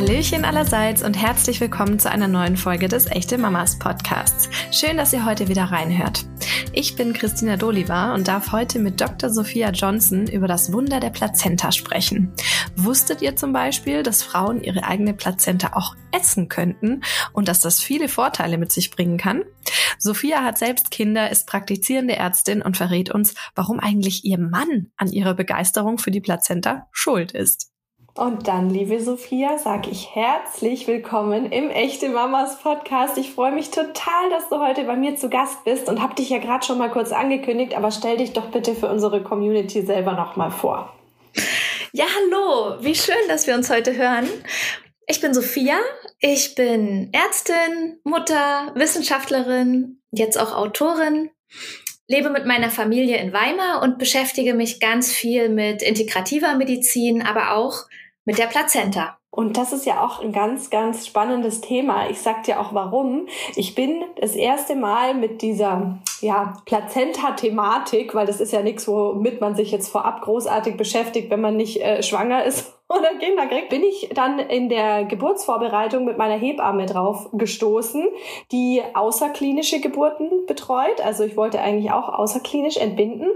Hallöchen allerseits und herzlich willkommen zu einer neuen Folge des Echte Mamas Podcasts. Schön, dass ihr heute wieder reinhört. Ich bin Christina Doliva und darf heute mit Dr. Sophia Johnson über das Wunder der Plazenta sprechen. Wusstet ihr zum Beispiel, dass Frauen ihre eigene Plazenta auch essen könnten und dass das viele Vorteile mit sich bringen kann? Sophia hat selbst Kinder, ist praktizierende Ärztin und verrät uns, warum eigentlich ihr Mann an ihrer Begeisterung für die Plazenta schuld ist. Und dann, liebe Sophia, sage ich herzlich willkommen im Echte Mamas Podcast. Ich freue mich total, dass du heute bei mir zu Gast bist und habe dich ja gerade schon mal kurz angekündigt, aber stell dich doch bitte für unsere Community selber noch mal vor. Ja, hallo, wie schön, dass wir uns heute hören. Ich bin Sophia, ich bin Ärztin, Mutter, Wissenschaftlerin, jetzt auch Autorin lebe mit meiner Familie in Weimar und beschäftige mich ganz viel mit integrativer Medizin, aber auch mit der Plazenta. Und das ist ja auch ein ganz, ganz spannendes Thema. Ich sag dir auch warum. Ich bin das erste Mal mit dieser ja, Plazenta-Thematik, weil das ist ja nichts, womit man sich jetzt vorab großartig beschäftigt, wenn man nicht äh, schwanger ist oder Kinder kriegt, bin ich dann in der Geburtsvorbereitung mit meiner Hebamme drauf gestoßen, die außerklinische Geburten betreut. Also ich wollte eigentlich auch außerklinisch entbinden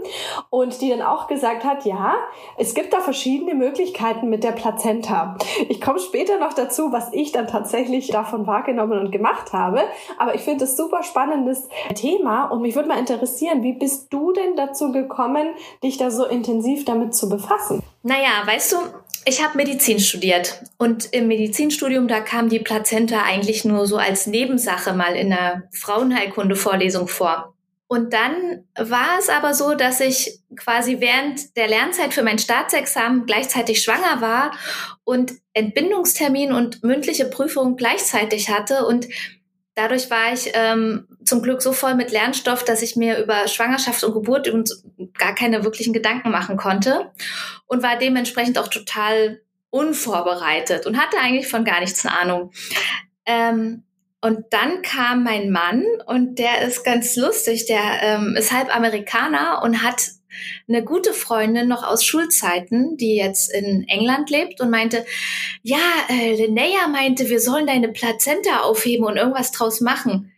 und die dann auch gesagt hat, ja, es gibt da verschiedene Möglichkeiten mit der Plazenta. Ich komme später noch dazu, was ich dann tatsächlich davon wahrgenommen und gemacht habe. Aber ich finde es super spannendes Thema und mich würde mal interessieren, wie bist du denn dazu gekommen, dich da so intensiv damit zu befassen? Naja, weißt du, ich habe Medizin studiert und im Medizinstudium, da kam die Plazenta eigentlich nur so als Nebensache mal in der Frauenheilkunde-Vorlesung vor. Und dann war es aber so, dass ich quasi während der Lernzeit für mein Staatsexamen gleichzeitig schwanger war und Entbindungstermin und mündliche Prüfung gleichzeitig hatte und dadurch war ich ähm, zum Glück so voll mit Lernstoff, dass ich mir über Schwangerschaft und Geburt und gar keine wirklichen Gedanken machen konnte und war dementsprechend auch total unvorbereitet und hatte eigentlich von gar nichts eine Ahnung. Ähm, und dann kam mein Mann und der ist ganz lustig, der ähm, ist halb Amerikaner und hat eine gute Freundin noch aus Schulzeiten, die jetzt in England lebt und meinte, ja, äh, Linnea meinte, wir sollen deine Plazenta aufheben und irgendwas draus machen.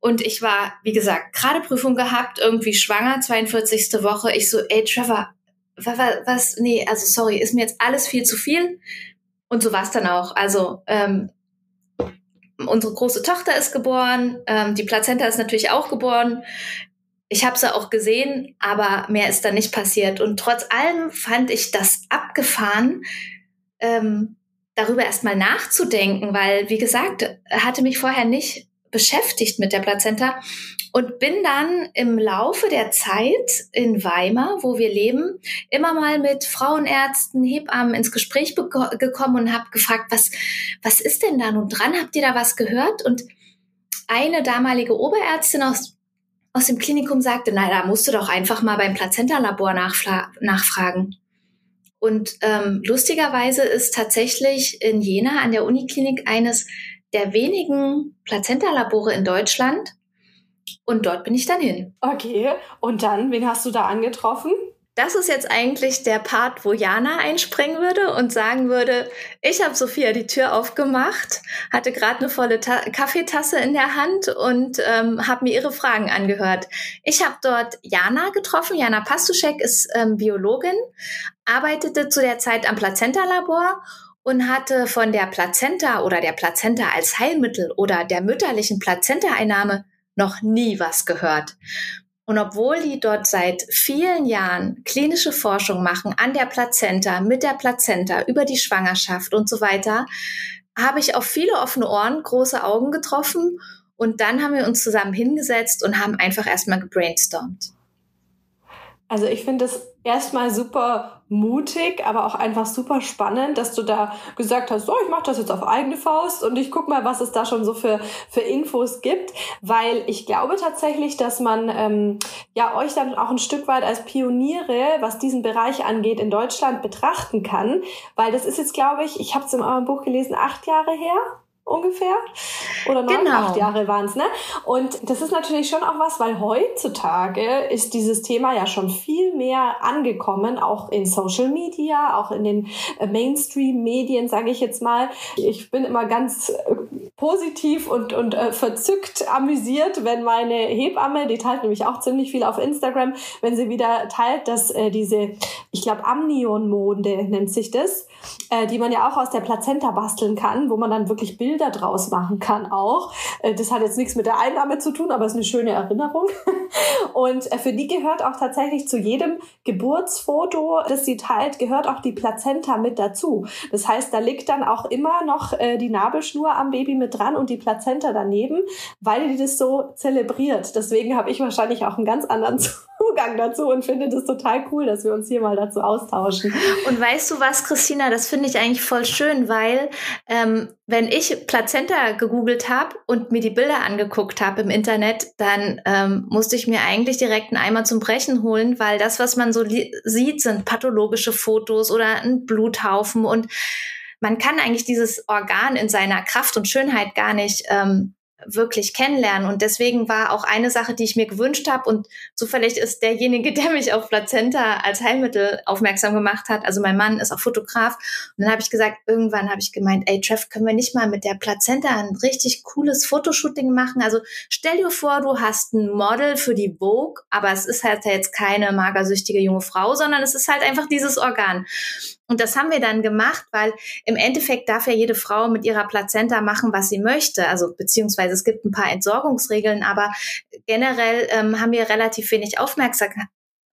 Und ich war, wie gesagt, gerade Prüfung gehabt, irgendwie schwanger, 42. Woche. Ich so, ey, Trevor, was, was, nee, also sorry, ist mir jetzt alles viel zu viel. Und so war es dann auch. Also, ähm, unsere große Tochter ist geboren, ähm, die Plazenta ist natürlich auch geboren ich habe sie auch gesehen, aber mehr ist da nicht passiert. Und trotz allem fand ich das abgefahren, ähm, darüber erstmal nachzudenken, weil, wie gesagt, hatte mich vorher nicht beschäftigt mit der Plazenta und bin dann im Laufe der Zeit in Weimar, wo wir leben, immer mal mit Frauenärzten, Hebammen ins Gespräch gekommen und habe gefragt, was, was ist denn da nun dran? Habt ihr da was gehört? Und eine damalige Oberärztin aus aus dem Klinikum sagte, na, da musst du doch einfach mal beim Plazenta-Labor nachfragen. Und ähm, lustigerweise ist tatsächlich in Jena an der Uniklinik eines der wenigen Plazenta-Labore in Deutschland. Und dort bin ich dann hin. Okay, und dann, wen hast du da angetroffen? Das ist jetzt eigentlich der Part, wo Jana einspringen würde und sagen würde, ich habe Sophia die Tür aufgemacht, hatte gerade eine volle Ta Kaffeetasse in der Hand und ähm, habe mir ihre Fragen angehört. Ich habe dort Jana getroffen. Jana Pastuschek ist ähm, Biologin, arbeitete zu der Zeit am Plazenta-Labor und hatte von der Plazenta oder der Plazenta als Heilmittel oder der mütterlichen Plazenta-Einnahme noch nie was gehört. Und obwohl die dort seit vielen Jahren klinische Forschung machen an der Plazenta, mit der Plazenta, über die Schwangerschaft und so weiter, habe ich auf viele offene Ohren, große Augen getroffen. Und dann haben wir uns zusammen hingesetzt und haben einfach erstmal gebrainstormt. Also ich finde es erstmal super mutig, aber auch einfach super spannend, dass du da gesagt hast, so, ich mache das jetzt auf eigene Faust und ich guck mal, was es da schon so für, für Infos gibt, weil ich glaube tatsächlich, dass man ähm, ja euch dann auch ein Stück weit als Pioniere, was diesen Bereich angeht, in Deutschland betrachten kann, weil das ist jetzt, glaube ich, ich habe es in eurem Buch gelesen, acht Jahre her, ungefähr. Oder neun, genau. acht Jahre waren es, ne? Und das ist natürlich schon auch was, weil heutzutage ist dieses Thema ja schon viel mehr angekommen, auch in Social Media, auch in den äh, Mainstream-Medien, sage ich jetzt mal. Ich bin immer ganz äh, positiv und, und äh, verzückt amüsiert, wenn meine Hebamme, die teilt nämlich auch ziemlich viel auf Instagram, wenn sie wieder teilt, dass äh, diese, ich glaube, Amnion-Monde nennt sich das, äh, die man ja auch aus der Plazenta basteln kann, wo man dann wirklich Bilder draus machen kann auch. Äh, das hat jetzt nichts mit der Einnahme zu tun, aber ist eine schöne Erinnerung. Und äh, für die gehört auch tatsächlich zu jedem Geburtsfoto, das sie teilt, gehört auch die Plazenta mit dazu. Das heißt, da liegt dann auch immer noch äh, die Nabelschnur am Baby mit dran und die Plazenta daneben, weil die das so zelebriert. Deswegen habe ich wahrscheinlich auch einen ganz anderen Zugang dazu und finde das total cool, dass wir uns hier mal dazu austauschen. Und weißt du was, Christina, das finde ich eigentlich voll schön, weil ähm, wenn ich Plazenta gegoogelt habe und mir die Bilder angeguckt habe im Internet, dann ähm, musste ich mir eigentlich direkt einen Eimer zum Brechen holen, weil das, was man so sieht, sind pathologische Fotos oder ein Bluthaufen und man kann eigentlich dieses Organ in seiner Kraft und Schönheit gar nicht ähm, wirklich kennenlernen. Und deswegen war auch eine Sache, die ich mir gewünscht habe und zufällig ist derjenige, der mich auf Plazenta als Heilmittel aufmerksam gemacht hat. Also mein Mann ist auch Fotograf. Und dann habe ich gesagt, irgendwann habe ich gemeint, ey Treff, können wir nicht mal mit der Plazenta ein richtig cooles Fotoshooting machen? Also stell dir vor, du hast ein Model für die Vogue, aber es ist halt jetzt keine magersüchtige junge Frau, sondern es ist halt einfach dieses Organ. Und das haben wir dann gemacht, weil im Endeffekt darf ja jede Frau mit ihrer Plazenta machen, was sie möchte. Also beziehungsweise es gibt ein paar Entsorgungsregeln, aber generell ähm, haben wir relativ wenig Aufmerksamkeit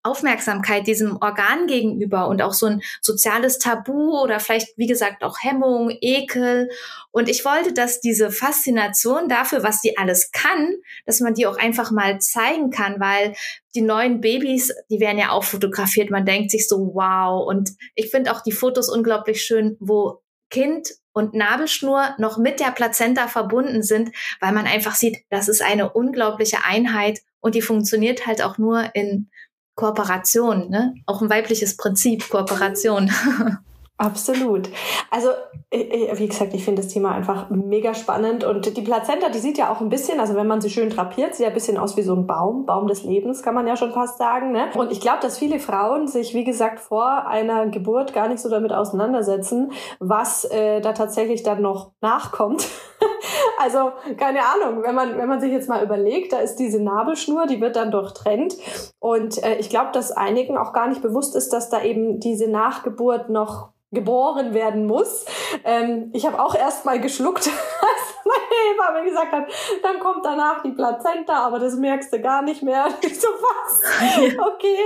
Aufmerksamkeit diesem Organ gegenüber und auch so ein soziales Tabu oder vielleicht, wie gesagt, auch Hemmung, Ekel. Und ich wollte, dass diese Faszination dafür, was die alles kann, dass man die auch einfach mal zeigen kann, weil die neuen Babys, die werden ja auch fotografiert. Man denkt sich so, wow. Und ich finde auch die Fotos unglaublich schön, wo Kind und Nabelschnur noch mit der Plazenta verbunden sind, weil man einfach sieht, das ist eine unglaubliche Einheit und die funktioniert halt auch nur in Kooperation, ne? Auch ein weibliches Prinzip, Kooperation. Absolut. Also, wie gesagt, ich finde das Thema einfach mega spannend. Und die Plazenta, die sieht ja auch ein bisschen, also wenn man sie schön drapiert, sieht ja ein bisschen aus wie so ein Baum, Baum des Lebens, kann man ja schon fast sagen. Ne? Und ich glaube, dass viele Frauen sich, wie gesagt, vor einer Geburt gar nicht so damit auseinandersetzen, was äh, da tatsächlich dann noch nachkommt. also, keine Ahnung, wenn man, wenn man sich jetzt mal überlegt, da ist diese Nabelschnur, die wird dann durchtrennt. Und äh, ich glaube, dass einigen auch gar nicht bewusst ist, dass da eben diese Nachgeburt noch geboren werden muss. Ähm, ich habe auch erst mal geschluckt, als meine Hebamme gesagt hat, dann kommt danach die Plazenta, aber das merkst du gar nicht mehr. So was? Okay,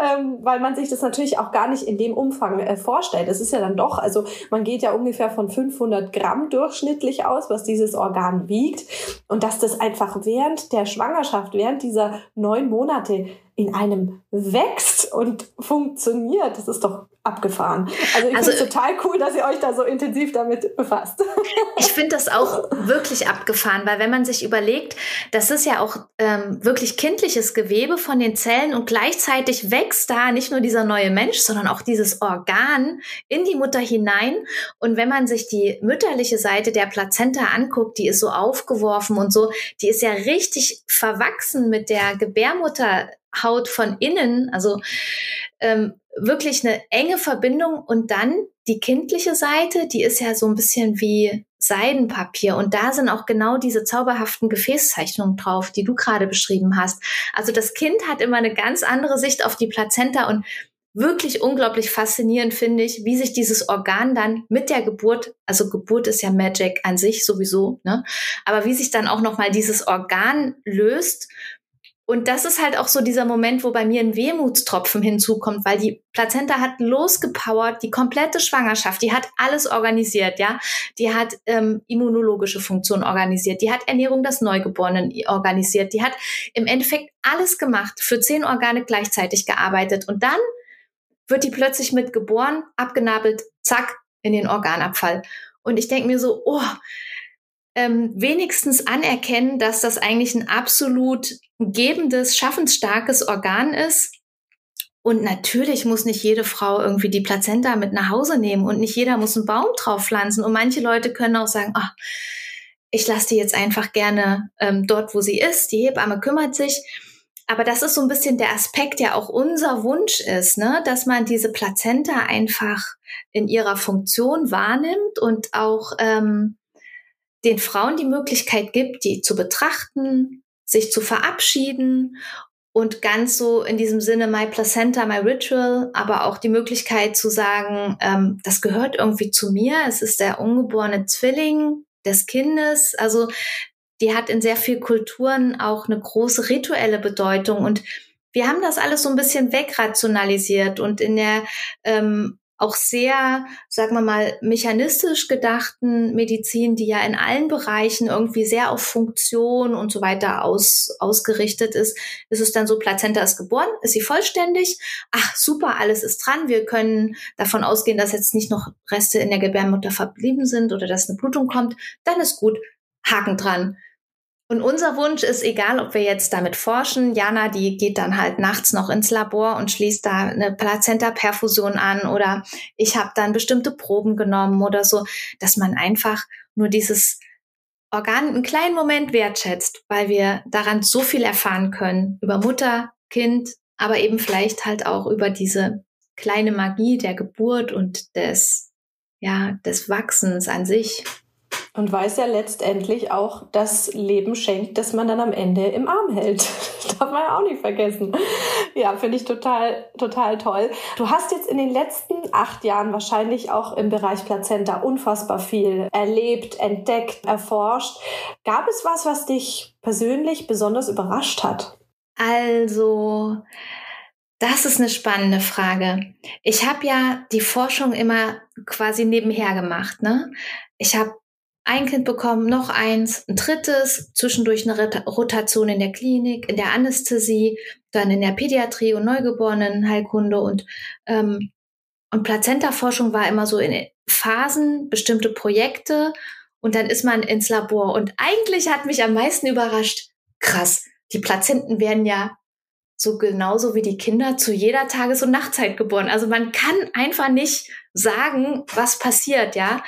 ähm, weil man sich das natürlich auch gar nicht in dem Umfang äh, vorstellt. Es ist ja dann doch, also man geht ja ungefähr von 500 Gramm durchschnittlich aus, was dieses Organ wiegt und dass das einfach während der Schwangerschaft, während dieser neun Monate in einem wächst und funktioniert. Das ist doch abgefahren. Also ich also, finde total cool, dass ihr euch da so intensiv damit befasst. Ich finde das auch wirklich abgefahren, weil wenn man sich überlegt, das ist ja auch ähm, wirklich kindliches Gewebe von den Zellen und gleichzeitig wächst da nicht nur dieser neue Mensch, sondern auch dieses Organ in die Mutter hinein. Und wenn man sich die mütterliche Seite der Plazenta anguckt, die ist so aufgeworfen und so, die ist ja richtig verwachsen mit der Gebärmutter Haut von innen, also ähm, wirklich eine enge Verbindung und dann die kindliche Seite, die ist ja so ein bisschen wie Seidenpapier und da sind auch genau diese zauberhaften Gefäßzeichnungen drauf, die du gerade beschrieben hast. Also das Kind hat immer eine ganz andere Sicht auf die Plazenta und wirklich unglaublich faszinierend finde ich, wie sich dieses Organ dann mit der Geburt, also Geburt ist ja Magic an sich sowieso, ne? Aber wie sich dann auch noch mal dieses Organ löst und das ist halt auch so dieser Moment, wo bei mir ein Wehmutstropfen hinzukommt, weil die Plazenta hat losgepowert, die komplette Schwangerschaft, die hat alles organisiert, ja. Die hat ähm, immunologische Funktionen organisiert, die hat Ernährung des Neugeborenen organisiert, die hat im Endeffekt alles gemacht, für zehn Organe gleichzeitig gearbeitet. Und dann wird die plötzlich mit geboren, abgenabelt, zack, in den Organabfall. Und ich denke mir so, oh, ähm, wenigstens anerkennen, dass das eigentlich ein absolut gebendes, schaffensstarkes Organ ist. Und natürlich muss nicht jede Frau irgendwie die Plazenta mit nach Hause nehmen und nicht jeder muss einen Baum drauf pflanzen. Und manche Leute können auch sagen, ach, ich lasse die jetzt einfach gerne ähm, dort, wo sie ist. Die Hebamme kümmert sich. Aber das ist so ein bisschen der Aspekt, der auch unser Wunsch ist, ne? dass man diese Plazenta einfach in ihrer Funktion wahrnimmt und auch ähm, den Frauen die Möglichkeit gibt, die zu betrachten, sich zu verabschieden und ganz so in diesem Sinne My Placenta, My Ritual, aber auch die Möglichkeit zu sagen, ähm, das gehört irgendwie zu mir, es ist der ungeborene Zwilling des Kindes. Also die hat in sehr vielen Kulturen auch eine große rituelle Bedeutung und wir haben das alles so ein bisschen wegrationalisiert und in der ähm, auch sehr, sagen wir mal, mechanistisch gedachten Medizin, die ja in allen Bereichen irgendwie sehr auf Funktion und so weiter aus, ausgerichtet ist, ist es dann so, Plazenta ist geboren, ist sie vollständig, ach super, alles ist dran, wir können davon ausgehen, dass jetzt nicht noch Reste in der Gebärmutter verblieben sind oder dass eine Blutung kommt, dann ist gut, Haken dran. Und unser Wunsch ist, egal ob wir jetzt damit forschen, Jana, die geht dann halt nachts noch ins Labor und schließt da eine Plazenta-Perfusion an oder ich habe dann bestimmte Proben genommen oder so, dass man einfach nur dieses Organ einen kleinen Moment wertschätzt, weil wir daran so viel erfahren können über Mutter, Kind, aber eben vielleicht halt auch über diese kleine Magie der Geburt und des, ja, des Wachsens an sich. Und weiß ja letztendlich auch das Leben schenkt, das man dann am Ende im Arm hält. Darf man ja auch nicht vergessen. Ja, finde ich total, total toll. Du hast jetzt in den letzten acht Jahren wahrscheinlich auch im Bereich Plazenta unfassbar viel erlebt, entdeckt, erforscht. Gab es was, was dich persönlich besonders überrascht hat? Also, das ist eine spannende Frage. Ich habe ja die Forschung immer quasi nebenher gemacht. Ne? Ich habe ein Kind bekommen, noch eins, ein drittes, zwischendurch eine Rotation in der Klinik, in der Anästhesie, dann in der Pädiatrie und Neugeborenenheilkunde und ähm, und Plazenta-Forschung war immer so in Phasen, bestimmte Projekte und dann ist man ins Labor und eigentlich hat mich am meisten überrascht, krass, die Plazenten werden ja so genauso wie die Kinder zu jeder Tages- und Nachtzeit geboren. Also man kann einfach nicht sagen, was passiert, ja.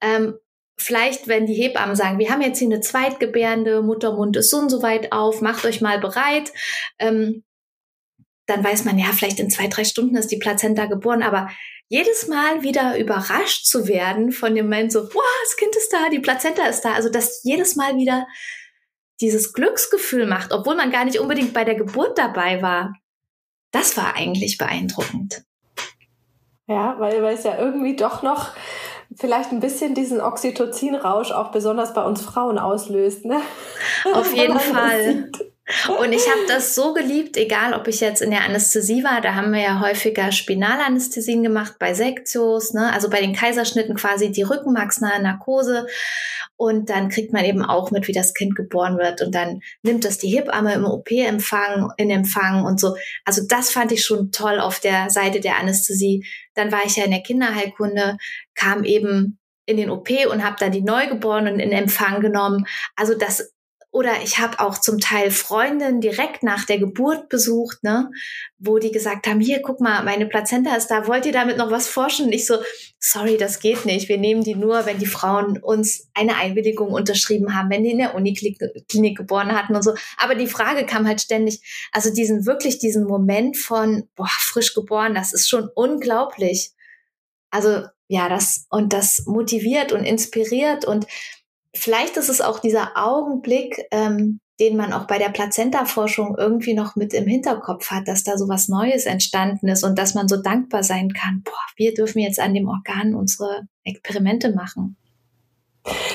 Ähm, vielleicht, wenn die Hebammen sagen, wir haben jetzt hier eine Zweitgebärende, Muttermund ist so und so weit auf, macht euch mal bereit, ähm, dann weiß man, ja, vielleicht in zwei, drei Stunden ist die Plazenta geboren, aber jedes Mal wieder überrascht zu werden von dem Moment so, wow, das Kind ist da, die Plazenta ist da, also dass jedes Mal wieder dieses Glücksgefühl macht, obwohl man gar nicht unbedingt bei der Geburt dabei war, das war eigentlich beeindruckend. Ja, weil, weil es ja irgendwie doch noch vielleicht ein bisschen diesen Oxytocin-Rausch auch besonders bei uns Frauen auslöst. Ne? Auf jeden Fall. Und ich habe das so geliebt, egal ob ich jetzt in der Anästhesie war, da haben wir ja häufiger Spinalanästhesien gemacht bei Sektios, ne? also bei den Kaiserschnitten quasi die rückenmarksnahe Narkose. Und dann kriegt man eben auch mit, wie das Kind geboren wird. Und dann nimmt das die Hebamme im OP-Empfang, in Empfang und so. Also das fand ich schon toll auf der Seite der Anästhesie. Dann war ich ja in der Kinderheilkunde, kam eben in den OP und habe dann die Neugeborenen in Empfang genommen. Also das oder ich habe auch zum Teil Freundinnen direkt nach der Geburt besucht, ne, wo die gesagt haben, hier, guck mal, meine Plazenta ist da, wollt ihr damit noch was forschen? Und ich so, sorry, das geht nicht. Wir nehmen die nur, wenn die Frauen uns eine Einwilligung unterschrieben haben, wenn die in der Uniklinik geboren hatten und so. Aber die Frage kam halt ständig, also diesen, wirklich diesen Moment von, boah, frisch geboren, das ist schon unglaublich. Also, ja, das, und das motiviert und inspiriert und vielleicht ist es auch dieser Augenblick, ähm, den man auch bei der Plazenta-Forschung irgendwie noch mit im Hinterkopf hat, dass da so was Neues entstanden ist und dass man so dankbar sein kann, boah, wir dürfen jetzt an dem Organ unsere Experimente machen.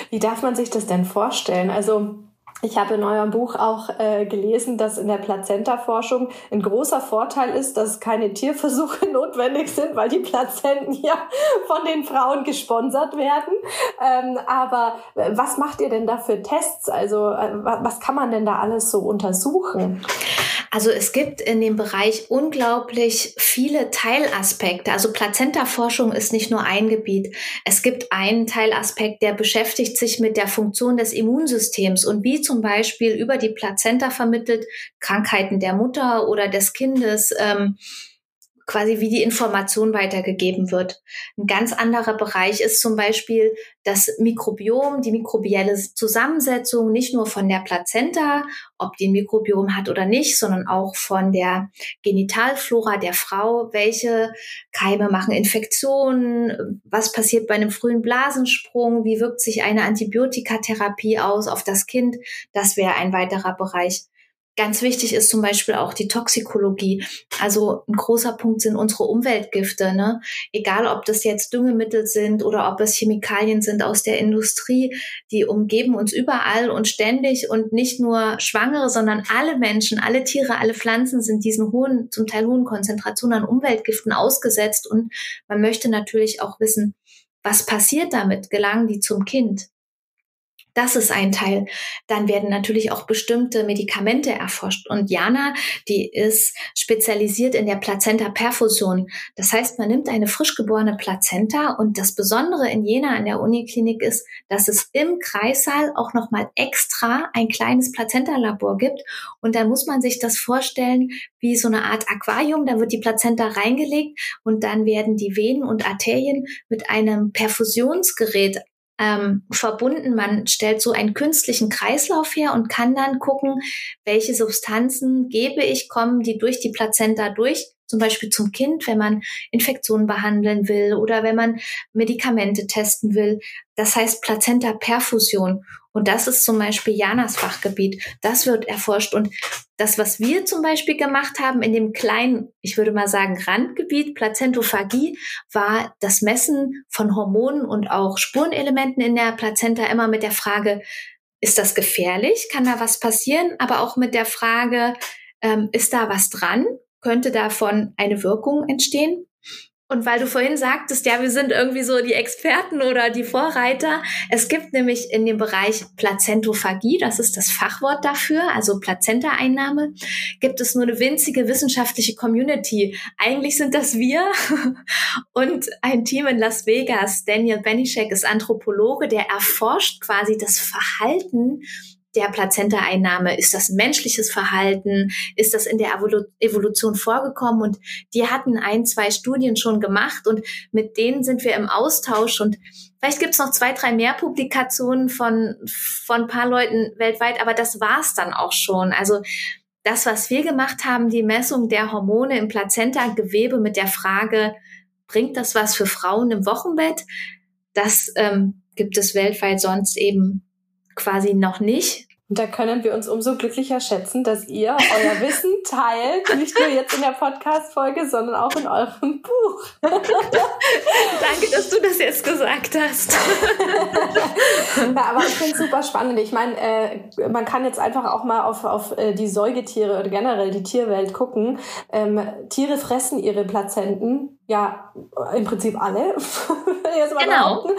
Wie darf man sich das denn vorstellen? Also ich habe in eurem Buch auch äh, gelesen, dass in der Plazenta-Forschung ein großer Vorteil ist, dass keine Tierversuche notwendig sind, weil die Plazenten ja von den Frauen gesponsert werden. Ähm, aber äh, was macht ihr denn da für Tests? Also äh, was kann man denn da alles so untersuchen? Also es gibt in dem Bereich unglaublich viele Teilaspekte. Also Plazenta-Forschung ist nicht nur ein Gebiet. Es gibt einen Teilaspekt, der beschäftigt sich mit der Funktion des Immunsystems und wie zum Beispiel über die Plazenta vermittelt Krankheiten der Mutter oder des Kindes ähm, quasi wie die Information weitergegeben wird. Ein ganz anderer Bereich ist zum Beispiel das Mikrobiom, die mikrobielle Zusammensetzung, nicht nur von der Plazenta, ob die ein Mikrobiom hat oder nicht, sondern auch von der Genitalflora der Frau. Welche Keime machen Infektionen? Was passiert bei einem frühen Blasensprung? Wie wirkt sich eine Antibiotikatherapie aus auf das Kind? Das wäre ein weiterer Bereich. Ganz wichtig ist zum Beispiel auch die Toxikologie. Also ein großer Punkt sind unsere Umweltgifte. Ne? Egal, ob das jetzt Düngemittel sind oder ob es Chemikalien sind aus der Industrie, die umgeben uns überall und ständig und nicht nur Schwangere, sondern alle Menschen, alle Tiere, alle Pflanzen sind diesen hohen, zum Teil hohen Konzentrationen an Umweltgiften ausgesetzt. Und man möchte natürlich auch wissen, was passiert damit? Gelangen die zum Kind? Das ist ein Teil. Dann werden natürlich auch bestimmte Medikamente erforscht. Und Jana, die ist spezialisiert in der Plazenta-Perfusion. Das heißt, man nimmt eine frisch geborene Plazenta und das Besondere in Jena an der Uniklinik ist, dass es im Kreissaal auch nochmal extra ein kleines Plazenta-Labor gibt. Und dann muss man sich das vorstellen wie so eine Art Aquarium. Da wird die Plazenta reingelegt und dann werden die Venen und Arterien mit einem Perfusionsgerät ähm, verbunden. Man stellt so einen künstlichen Kreislauf her und kann dann gucken, welche Substanzen gebe ich, kommen die durch die Plazenta durch, zum Beispiel zum Kind, wenn man Infektionen behandeln will oder wenn man Medikamente testen will. Das heißt Plazenta-Perfusion. Und das ist zum Beispiel Janas Fachgebiet. Das wird erforscht. Und das, was wir zum Beispiel gemacht haben in dem kleinen, ich würde mal sagen, Randgebiet Plazentophagie, war das Messen von Hormonen und auch Spurenelementen in der Plazenta immer mit der Frage, ist das gefährlich? Kann da was passieren? Aber auch mit der Frage, ähm, ist da was dran? Könnte davon eine Wirkung entstehen? Und weil du vorhin sagtest, ja, wir sind irgendwie so die Experten oder die Vorreiter. Es gibt nämlich in dem Bereich Plazentophagie, das ist das Fachwort dafür, also Plazenta-Einnahme, gibt es nur eine winzige wissenschaftliche Community. Eigentlich sind das wir und ein Team in Las Vegas. Daniel Benischek ist Anthropologe, der erforscht quasi das Verhalten der Plazenta-Einnahme? Ist das menschliches Verhalten? Ist das in der Evolu Evolution vorgekommen? Und die hatten ein, zwei Studien schon gemacht und mit denen sind wir im Austausch und Vielleicht gibt's noch zwei, drei mehr Publikationen von, von paar Leuten weltweit, aber das war's dann auch schon. Also das, was wir gemacht haben, die Messung der Hormone im Plazenta-Gewebe mit der Frage, bringt das was für Frauen im Wochenbett? Das ähm, gibt es weltweit sonst eben quasi noch nicht. Und da können wir uns umso glücklicher schätzen, dass ihr euer Wissen teilt, nicht nur jetzt in der Podcast-Folge, sondern auch in eurem Buch. Danke, dass du das jetzt gesagt hast. ja, aber ich finde es super spannend. Ich meine, äh, man kann jetzt einfach auch mal auf, auf äh, die Säugetiere oder generell die Tierwelt gucken. Ähm, Tiere fressen ihre Plazenten ja, im Prinzip alle. jetzt mal genau. Behaupten.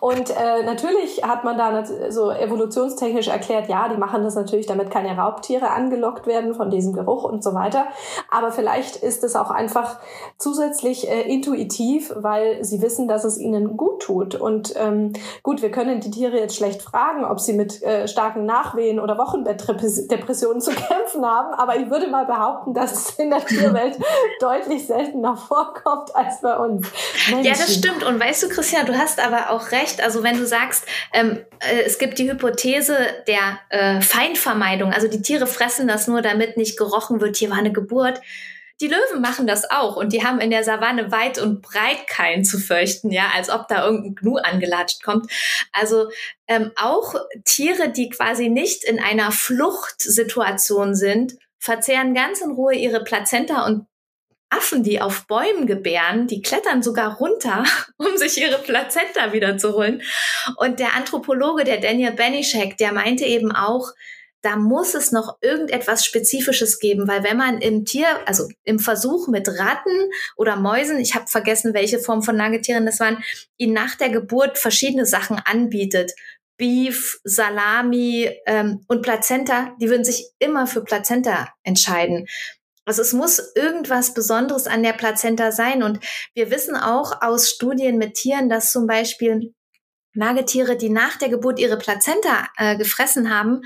Und äh, natürlich hat man da so evolutionstechnisch erklärt, ja, die machen das natürlich, damit keine Raubtiere angelockt werden von diesem Geruch und so weiter. Aber vielleicht ist es auch einfach zusätzlich äh, intuitiv, weil sie wissen, dass es ihnen gut tut. Und ähm, gut, wir können die Tiere jetzt schlecht fragen, ob sie mit äh, starken Nachwehen oder Wochenbettdepressionen zu kämpfen haben. Aber ich würde mal behaupten, dass es in der Tierwelt deutlich seltener vorkommt als bei uns. Menschen. Ja, das stimmt. Und weißt du, Christian, du hast aber auch recht. Also wenn du sagst, ähm, äh, es gibt die Hypothese der äh, Feindvermeidung, also die Tiere fressen das nur, damit nicht gerochen wird, hier war eine Geburt. Die Löwen machen das auch und die haben in der Savanne weit und breit keinen zu fürchten, ja, als ob da irgendein Gnu angelatscht kommt. Also ähm, auch Tiere, die quasi nicht in einer Fluchtsituation sind, verzehren ganz in Ruhe ihre Plazenta und Affen, die auf Bäumen gebären, die klettern sogar runter, um sich ihre Plazenta wiederzuholen. Und der Anthropologe, der Daniel Benischek, der meinte eben auch, da muss es noch irgendetwas Spezifisches geben, weil wenn man im Tier, also im Versuch mit Ratten oder Mäusen, ich habe vergessen, welche Form von Nagetieren das waren, ihnen nach der Geburt verschiedene Sachen anbietet, Beef, Salami ähm, und Plazenta, die würden sich immer für Plazenta entscheiden. Also es muss irgendwas Besonderes an der Plazenta sein. Und wir wissen auch aus Studien mit Tieren, dass zum Beispiel Nagetiere, die nach der Geburt ihre Plazenta äh, gefressen haben,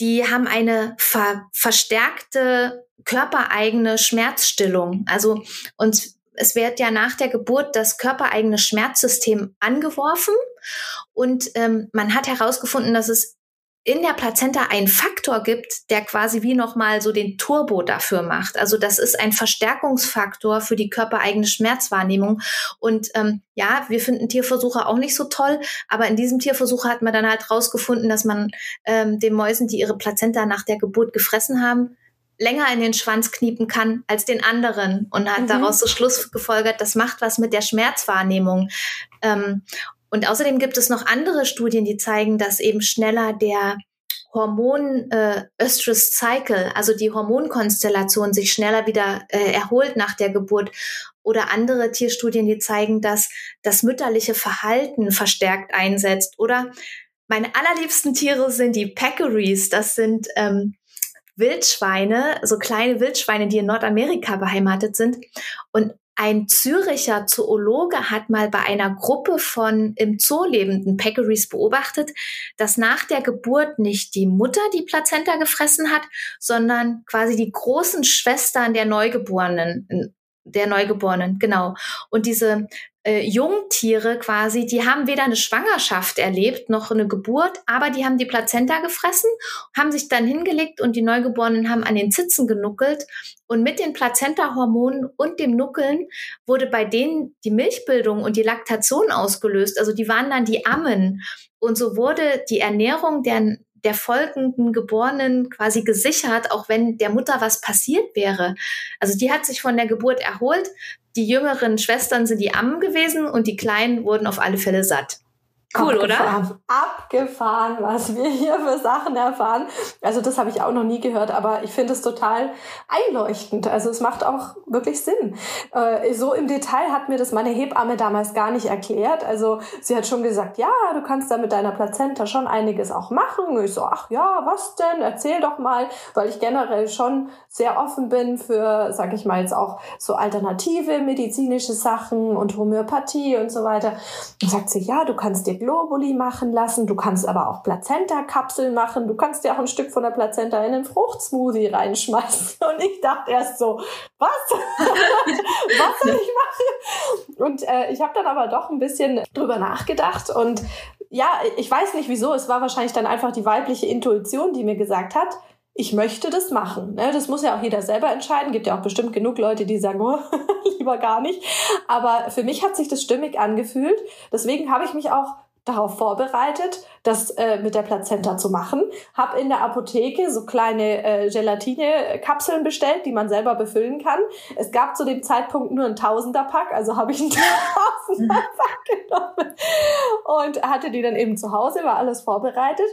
die haben eine ver verstärkte körpereigene Schmerzstillung. Also uns es wird ja nach der Geburt das körpereigene Schmerzsystem angeworfen und ähm, man hat herausgefunden, dass es in der Plazenta einen Faktor gibt, der quasi wie nochmal so den Turbo dafür macht. Also das ist ein Verstärkungsfaktor für die körpereigene Schmerzwahrnehmung. Und ähm, ja, wir finden Tierversuche auch nicht so toll, aber in diesem Tierversuch hat man dann halt rausgefunden, dass man ähm, den Mäusen, die ihre Plazenta nach der Geburt gefressen haben, länger in den Schwanz kniepen kann als den anderen und hat mhm. daraus so Schluss gefolgert, das macht was mit der Schmerzwahrnehmung. Ähm, und außerdem gibt es noch andere Studien, die zeigen, dass eben schneller der Hormon äh, Östrus Cycle, also die Hormonkonstellation sich schneller wieder äh, erholt nach der Geburt oder andere Tierstudien, die zeigen, dass das mütterliche Verhalten verstärkt einsetzt oder meine allerliebsten Tiere sind die Peccaries. Das sind ähm, Wildschweine, so kleine Wildschweine, die in Nordamerika beheimatet sind. Und ein Züricher Zoologe hat mal bei einer Gruppe von im Zoo lebenden Peccaries beobachtet, dass nach der Geburt nicht die Mutter die Plazenta gefressen hat, sondern quasi die großen Schwestern der Neugeborenen der Neugeborenen, genau. Und diese äh, Jungtiere quasi, die haben weder eine Schwangerschaft erlebt noch eine Geburt, aber die haben die Plazenta gefressen, haben sich dann hingelegt und die Neugeborenen haben an den Zitzen genuckelt. Und mit den Plazenta-Hormonen und dem Nuckeln wurde bei denen die Milchbildung und die Laktation ausgelöst. Also die waren dann die Ammen. Und so wurde die Ernährung der der folgenden Geborenen quasi gesichert, auch wenn der Mutter was passiert wäre. Also die hat sich von der Geburt erholt, die jüngeren Schwestern sind die Ammen gewesen und die Kleinen wurden auf alle Fälle satt. Cool, Abgefahren. oder? Abgefahren, was wir hier für Sachen erfahren. Also das habe ich auch noch nie gehört, aber ich finde es total einleuchtend. Also es macht auch wirklich Sinn. Äh, so im Detail hat mir das meine Hebamme damals gar nicht erklärt. Also sie hat schon gesagt, ja, du kannst da mit deiner Plazenta schon einiges auch machen. Ich so, ach ja, was denn? Erzähl doch mal, weil ich generell schon sehr offen bin für, sag ich mal jetzt auch so alternative medizinische Sachen und Homöopathie und so weiter. Und sagt sie, ja, du kannst dir Globuli machen lassen. Du kannst aber auch Plazenta-Kapseln machen. Du kannst dir auch ein Stück von der Plazenta in den Fruchtsmoothie reinschmeißen. Und ich dachte erst so, was? was soll ich machen? Und äh, ich habe dann aber doch ein bisschen drüber nachgedacht und ja, ich weiß nicht wieso. Es war wahrscheinlich dann einfach die weibliche Intuition, die mir gesagt hat, ich möchte das machen. Ne? Das muss ja auch jeder selber entscheiden. Gibt ja auch bestimmt genug Leute, die sagen, oh, lieber gar nicht. Aber für mich hat sich das stimmig angefühlt. Deswegen habe ich mich auch darauf vorbereitet, das äh, mit der Plazenta zu machen. Hab in der Apotheke so kleine äh, Gelatine-Kapseln bestellt, die man selber befüllen kann. Es gab zu dem Zeitpunkt nur ein Tausender-Pack, also habe ich ein Tausender-Pack genommen und hatte die dann eben zu Hause, war alles vorbereitet.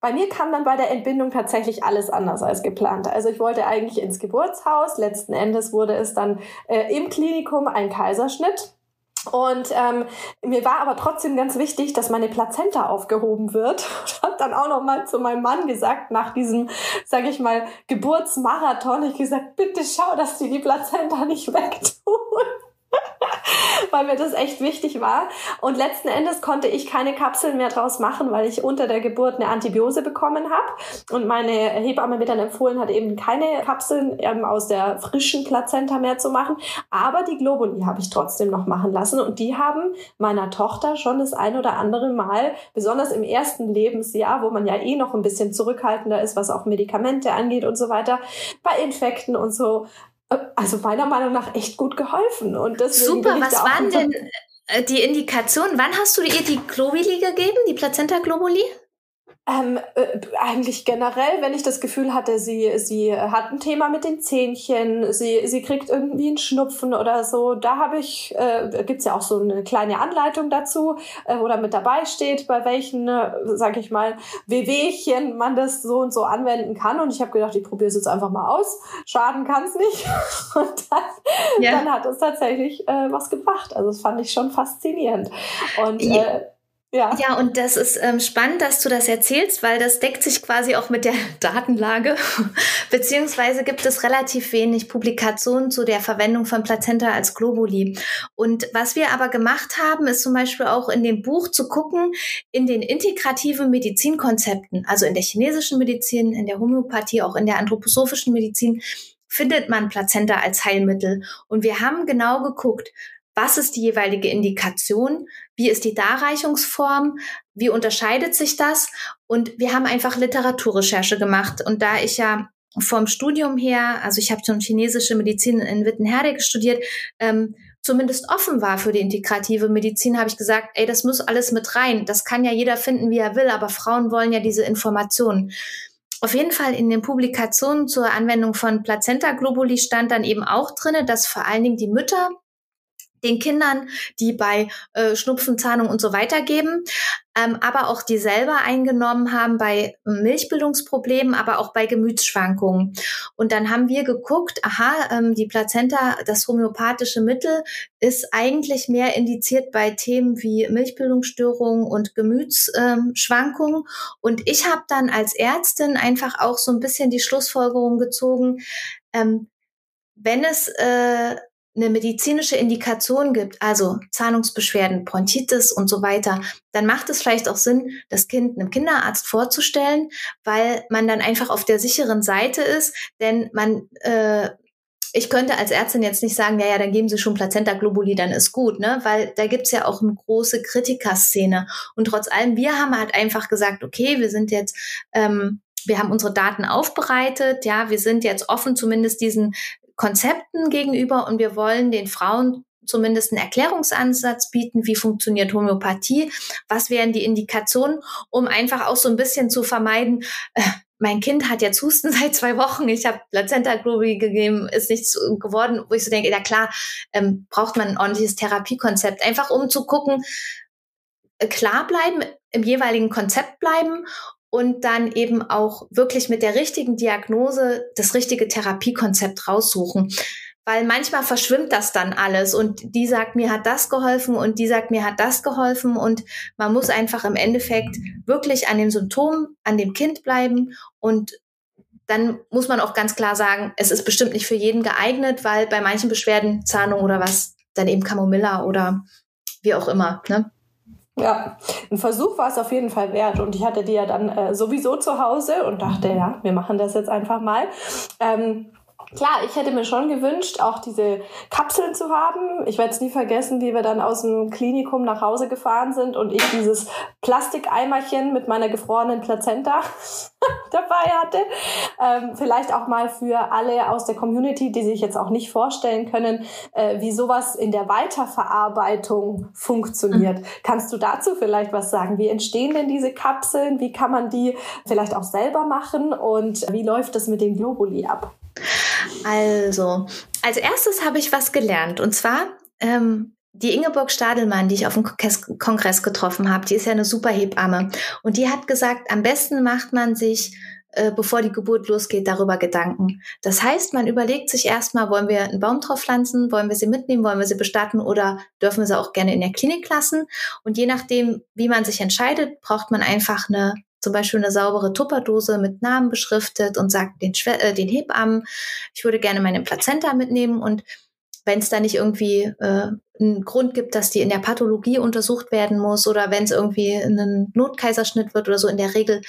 Bei mir kam dann bei der Entbindung tatsächlich alles anders als geplant. Also ich wollte eigentlich ins Geburtshaus. Letzten Endes wurde es dann äh, im Klinikum ein Kaiserschnitt. Und ähm, mir war aber trotzdem ganz wichtig, dass meine Plazenta aufgehoben wird. Ich habe dann auch noch mal zu meinem Mann gesagt, nach diesem, sage ich mal, Geburtsmarathon, ich gesagt, bitte schau, dass die die Plazenta nicht wegtun. weil mir das echt wichtig war. Und letzten Endes konnte ich keine Kapseln mehr draus machen, weil ich unter der Geburt eine Antibiose bekommen habe. Und meine Hebamme mir dann empfohlen hat, eben keine Kapseln ähm, aus der frischen Plazenta mehr zu machen. Aber die Globuli habe ich trotzdem noch machen lassen. Und die haben meiner Tochter schon das ein oder andere Mal, besonders im ersten Lebensjahr, wo man ja eh noch ein bisschen zurückhaltender ist, was auch Medikamente angeht und so weiter, bei Infekten und so, also meiner Meinung nach echt gut geholfen. Und deswegen Super, was waren denn äh, die Indikationen? Wann hast du ihr die Globuli gegeben, die Plazenta Globuli? Ähm, äh, eigentlich generell, wenn ich das Gefühl hatte, sie, sie hat ein Thema mit den Zähnchen, sie, sie kriegt irgendwie einen Schnupfen oder so, da habe ich, äh, gibt's ja auch so eine kleine Anleitung dazu, äh, wo da mit dabei steht, bei welchen, äh, sag ich mal, Wehwehchen man das so und so anwenden kann. Und ich habe gedacht, ich probiere es jetzt einfach mal aus. Schaden kann's nicht. Und dann, ja. dann hat es tatsächlich äh, was gebracht. Also das fand ich schon faszinierend. Und äh, ja. ja, und das ist ähm, spannend, dass du das erzählst, weil das deckt sich quasi auch mit der Datenlage. Beziehungsweise gibt es relativ wenig Publikationen zu der Verwendung von Plazenta als Globuli. Und was wir aber gemacht haben, ist zum Beispiel auch in dem Buch zu gucken, in den integrativen Medizinkonzepten, also in der chinesischen Medizin, in der Homöopathie, auch in der anthroposophischen Medizin, findet man Plazenta als Heilmittel? Und wir haben genau geguckt, was ist die jeweilige Indikation? Wie ist die Darreichungsform? Wie unterscheidet sich das? Und wir haben einfach Literaturrecherche gemacht. Und da ich ja vom Studium her, also ich habe schon chinesische Medizin in Wittenherde studiert, ähm, zumindest offen war für die integrative Medizin, habe ich gesagt, ey, das muss alles mit rein. Das kann ja jeder finden, wie er will, aber Frauen wollen ja diese Informationen. Auf jeden Fall in den Publikationen zur Anwendung von Plazenta Globuli stand dann eben auch drinne, dass vor allen Dingen die Mütter den Kindern, die bei äh, Schnupfen, Zahnung und so weiter geben, ähm, aber auch die selber eingenommen haben bei Milchbildungsproblemen, aber auch bei Gemütsschwankungen. Und dann haben wir geguckt, aha, ähm, die Plazenta, das homöopathische Mittel, ist eigentlich mehr indiziert bei Themen wie Milchbildungsstörungen und Gemütsschwankungen. Und ich habe dann als Ärztin einfach auch so ein bisschen die Schlussfolgerung gezogen, ähm, wenn es äh, eine medizinische Indikation gibt, also Zahnungsbeschwerden, Bronchitis und so weiter, dann macht es vielleicht auch Sinn, das Kind einem Kinderarzt vorzustellen, weil man dann einfach auf der sicheren Seite ist, denn man äh, ich könnte als Ärztin jetzt nicht sagen, ja, ja, dann geben Sie schon Plazenta Globuli, dann ist gut, ne? Weil da gibt's ja auch eine große Kritikerszene. Und trotz allem, wir haben halt einfach gesagt, okay, wir sind jetzt ähm, wir haben unsere Daten aufbereitet, ja, wir sind jetzt offen, zumindest diesen Konzepten gegenüber und wir wollen den Frauen zumindest einen Erklärungsansatz bieten, wie funktioniert Homöopathie, was wären die Indikationen, um einfach auch so ein bisschen zu vermeiden, äh, mein Kind hat jetzt Husten seit zwei Wochen, ich habe Plazenta Globi gegeben, ist nichts geworden, wo ich so denke, ja klar, ähm, braucht man ein ordentliches Therapiekonzept, einfach um zu gucken, äh, klar bleiben, im jeweiligen Konzept bleiben und dann eben auch wirklich mit der richtigen Diagnose das richtige Therapiekonzept raussuchen. Weil manchmal verschwimmt das dann alles und die sagt, mir hat das geholfen und die sagt, mir hat das geholfen und man muss einfach im Endeffekt wirklich an dem Symptom, an dem Kind bleiben und dann muss man auch ganz klar sagen, es ist bestimmt nicht für jeden geeignet, weil bei manchen Beschwerden, Zahnung oder was, dann eben Camomilla oder wie auch immer. Ne? Ja, ein Versuch war es auf jeden Fall wert. Und ich hatte die ja dann äh, sowieso zu Hause und dachte, ja, wir machen das jetzt einfach mal. Ähm, Klar, ich hätte mir schon gewünscht, auch diese Kapseln zu haben. Ich werde es nie vergessen, wie wir dann aus dem Klinikum nach Hause gefahren sind und ich dieses Plastikeimerchen mit meiner gefrorenen Plazenta dabei hatte. Ähm, vielleicht auch mal für alle aus der Community, die sich jetzt auch nicht vorstellen können, äh, wie sowas in der Weiterverarbeitung funktioniert. Mhm. Kannst du dazu vielleicht was sagen? Wie entstehen denn diese Kapseln? Wie kann man die vielleicht auch selber machen? Und wie läuft das mit den Globuli ab? Also, als erstes habe ich was gelernt. Und zwar, ähm, die Ingeborg Stadelmann, die ich auf dem Kongress getroffen habe, die ist ja eine super Hebamme. Und die hat gesagt, am besten macht man sich äh, bevor die Geburt losgeht, darüber Gedanken. Das heißt, man überlegt sich erstmal, wollen wir einen Baum drauf pflanzen, wollen wir sie mitnehmen, wollen wir sie bestatten oder dürfen wir sie auch gerne in der Klinik lassen. Und je nachdem, wie man sich entscheidet, braucht man einfach eine zum Beispiel eine saubere Tupperdose mit Namen beschriftet und sagt den, Schwe äh, den Hebammen, ich würde gerne meine Plazenta mitnehmen und wenn es da nicht irgendwie äh, einen Grund gibt, dass die in der Pathologie untersucht werden muss oder wenn es irgendwie einen Notkaiserschnitt wird oder so, in der Regel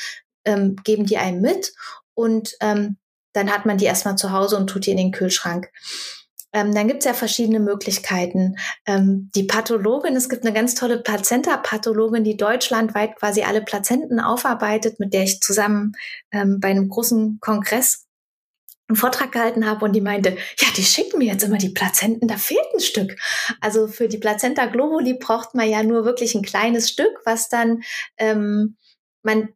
ähm, geben die einem mit und ähm, dann hat man die erstmal zu Hause und tut die in den Kühlschrank. Ähm, dann gibt es ja verschiedene Möglichkeiten. Ähm, die Pathologin, es gibt eine ganz tolle Plazenta-Pathologin, die deutschlandweit quasi alle Plazenten aufarbeitet, mit der ich zusammen ähm, bei einem großen Kongress einen Vortrag gehalten habe und die meinte, ja, die schicken mir jetzt immer die Plazenten, da fehlt ein Stück. Also für die Plazenta globuli braucht man ja nur wirklich ein kleines Stück, was dann ähm, man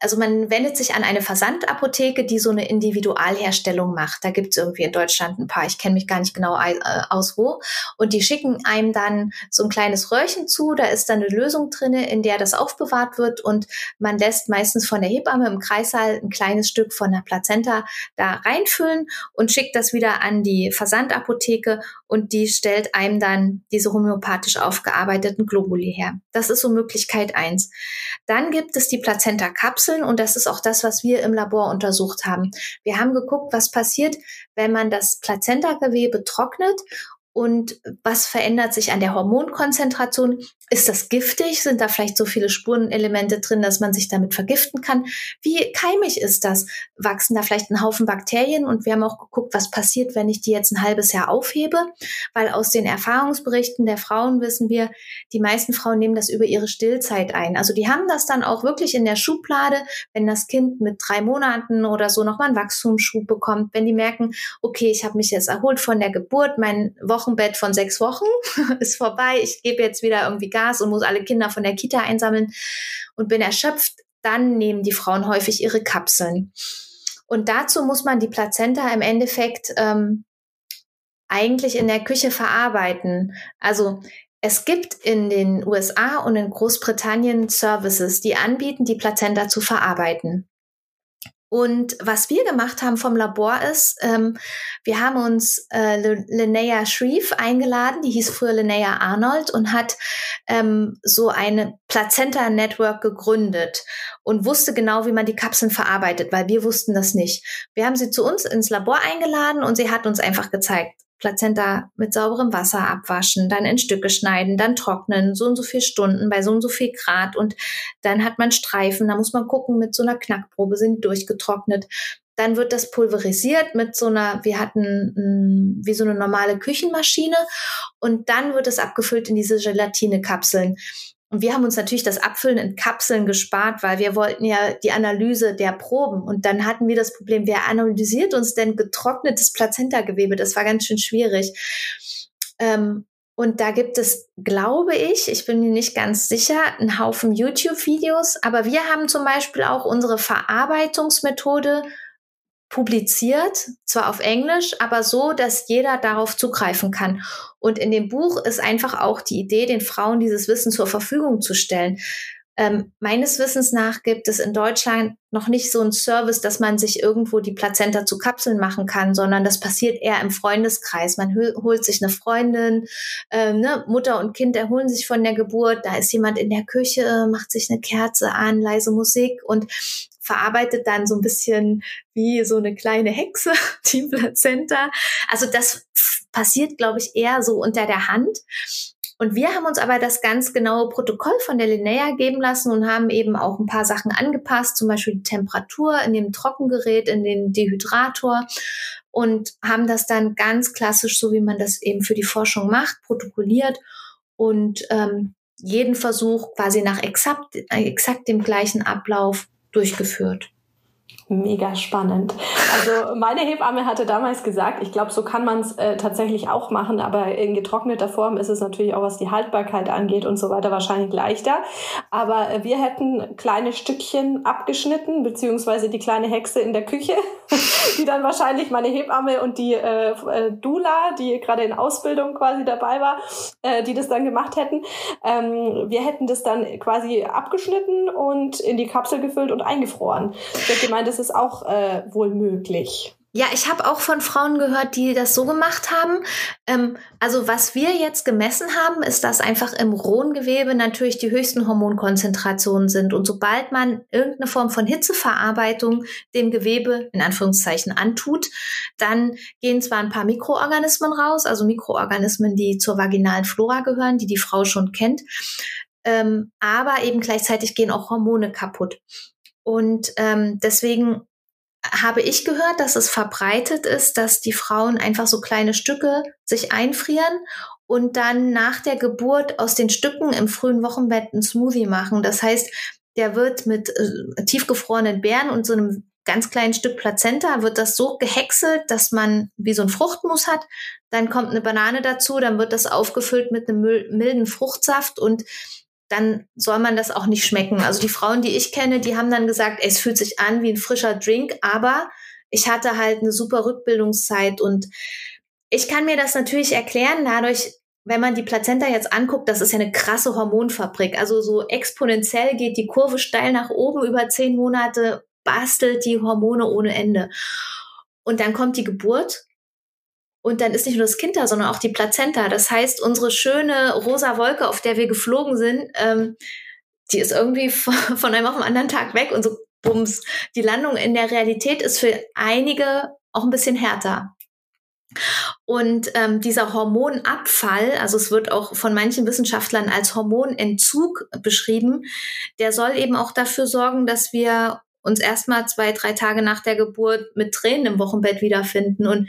also man wendet sich an eine Versandapotheke, die so eine Individualherstellung macht. Da gibt es irgendwie in Deutschland ein paar, ich kenne mich gar nicht genau äh, aus wo. Und die schicken einem dann so ein kleines Röhrchen zu, da ist dann eine Lösung drinne, in der das aufbewahrt wird und man lässt meistens von der Hebamme im Kreissaal ein kleines Stück von der Plazenta da reinfüllen und schickt das wieder an die Versandapotheke und die stellt einem dann diese homöopathisch aufgearbeiteten Globuli her. Das ist so Möglichkeit eins. Dann gibt es die Plazenta Kapseln und das ist auch das, was wir im Labor untersucht haben. Wir haben geguckt, was passiert, wenn man das Plazentagewebe trocknet und was verändert sich an der Hormonkonzentration? Ist das giftig? Sind da vielleicht so viele Spurenelemente drin, dass man sich damit vergiften kann? Wie keimig ist das? Wachsen da vielleicht ein Haufen Bakterien? Und wir haben auch geguckt, was passiert, wenn ich die jetzt ein halbes Jahr aufhebe, weil aus den Erfahrungsberichten der Frauen wissen wir, die meisten Frauen nehmen das über ihre Stillzeit ein. Also die haben das dann auch wirklich in der Schublade, wenn das Kind mit drei Monaten oder so nochmal einen Wachstumsschub bekommt, wenn die merken, okay, ich habe mich jetzt erholt von der Geburt, mein Wochenbett von sechs Wochen ist vorbei, ich gebe jetzt wieder irgendwie Gas und muss alle Kinder von der Kita einsammeln und bin erschöpft, dann nehmen die Frauen häufig ihre Kapseln. Und dazu muss man die Plazenta im Endeffekt ähm, eigentlich in der Küche verarbeiten. Also es gibt in den USA und in Großbritannien Services, die anbieten, die Plazenta zu verarbeiten. Und was wir gemacht haben vom Labor ist, ähm, wir haben uns äh, Linnea Shreve eingeladen, die hieß früher Linnea Arnold und hat ähm, so eine Plazenta Network gegründet und wusste genau, wie man die Kapseln verarbeitet, weil wir wussten das nicht. Wir haben sie zu uns ins Labor eingeladen und sie hat uns einfach gezeigt, Plazenta mit sauberem Wasser abwaschen, dann in Stücke schneiden, dann trocknen, so und so viel Stunden bei so und so viel Grad und dann hat man Streifen, da muss man gucken, mit so einer Knackprobe sind die durchgetrocknet. Dann wird das pulverisiert mit so einer, wir hatten mh, wie so eine normale Küchenmaschine und dann wird es abgefüllt in diese Gelatinekapseln. Und wir haben uns natürlich das Abfüllen in Kapseln gespart, weil wir wollten ja die Analyse der Proben. Und dann hatten wir das Problem, wer analysiert uns denn getrocknetes Plazentagewebe? Das war ganz schön schwierig. Ähm, und da gibt es, glaube ich, ich bin mir nicht ganz sicher, einen Haufen YouTube-Videos. Aber wir haben zum Beispiel auch unsere Verarbeitungsmethode publiziert, zwar auf Englisch, aber so, dass jeder darauf zugreifen kann. Und in dem Buch ist einfach auch die Idee, den Frauen dieses Wissen zur Verfügung zu stellen. Ähm, meines Wissens nach gibt es in Deutschland noch nicht so einen Service, dass man sich irgendwo die Plazenta zu Kapseln machen kann, sondern das passiert eher im Freundeskreis. Man holt sich eine Freundin, ähm, ne? Mutter und Kind erholen sich von der Geburt, da ist jemand in der Küche, macht sich eine Kerze an, leise Musik und verarbeitet dann so ein bisschen wie so eine kleine Hexe die Plazenta. Also das passiert, glaube ich, eher so unter der Hand. Und wir haben uns aber das ganz genaue Protokoll von der Linnea geben lassen und haben eben auch ein paar Sachen angepasst, zum Beispiel die Temperatur in dem Trockengerät, in den Dehydrator und haben das dann ganz klassisch, so wie man das eben für die Forschung macht, protokolliert und ähm, jeden Versuch quasi nach exakt, exakt dem gleichen Ablauf durchgeführt. Mega spannend. Also meine Hebamme hatte damals gesagt, ich glaube, so kann man es äh, tatsächlich auch machen, aber in getrockneter Form ist es natürlich auch, was die Haltbarkeit angeht und so weiter, wahrscheinlich leichter. Aber äh, wir hätten kleine Stückchen abgeschnitten, beziehungsweise die kleine Hexe in der Küche, die dann wahrscheinlich meine Hebamme und die äh, äh, Dula, die gerade in Ausbildung quasi dabei war, äh, die das dann gemacht hätten. Ähm, wir hätten das dann quasi abgeschnitten und in die Kapsel gefüllt und eingefroren. Ich hätte gemeint, das ist auch äh, wohl möglich. Ja, ich habe auch von Frauen gehört, die das so gemacht haben. Ähm, also was wir jetzt gemessen haben, ist, dass einfach im rohen Gewebe natürlich die höchsten Hormonkonzentrationen sind. Und sobald man irgendeine Form von Hitzeverarbeitung dem Gewebe in Anführungszeichen antut, dann gehen zwar ein paar Mikroorganismen raus, also Mikroorganismen, die zur vaginalen Flora gehören, die die Frau schon kennt, ähm, aber eben gleichzeitig gehen auch Hormone kaputt. Und ähm, deswegen habe ich gehört, dass es verbreitet ist, dass die Frauen einfach so kleine Stücke sich einfrieren und dann nach der Geburt aus den Stücken im frühen Wochenbett einen Smoothie machen. Das heißt, der wird mit äh, tiefgefrorenen Beeren und so einem ganz kleinen Stück Plazenta wird das so gehäckselt, dass man wie so ein Fruchtmus hat. Dann kommt eine Banane dazu, dann wird das aufgefüllt mit einem milden Fruchtsaft und dann soll man das auch nicht schmecken. Also die Frauen, die ich kenne, die haben dann gesagt, es fühlt sich an wie ein frischer Drink, aber ich hatte halt eine super Rückbildungszeit und ich kann mir das natürlich erklären, dadurch, wenn man die Plazenta jetzt anguckt, das ist ja eine krasse Hormonfabrik. Also so exponentiell geht die Kurve steil nach oben über zehn Monate, bastelt die Hormone ohne Ende. Und dann kommt die Geburt und dann ist nicht nur das Kind da, sondern auch die Plazenta. Das heißt, unsere schöne rosa Wolke, auf der wir geflogen sind, ähm, die ist irgendwie von einem auf den anderen Tag weg und so bums. Die Landung in der Realität ist für einige auch ein bisschen härter. Und ähm, dieser Hormonabfall, also es wird auch von manchen Wissenschaftlern als Hormonentzug beschrieben, der soll eben auch dafür sorgen, dass wir uns erstmal zwei, drei Tage nach der Geburt mit Tränen im Wochenbett wiederfinden. Und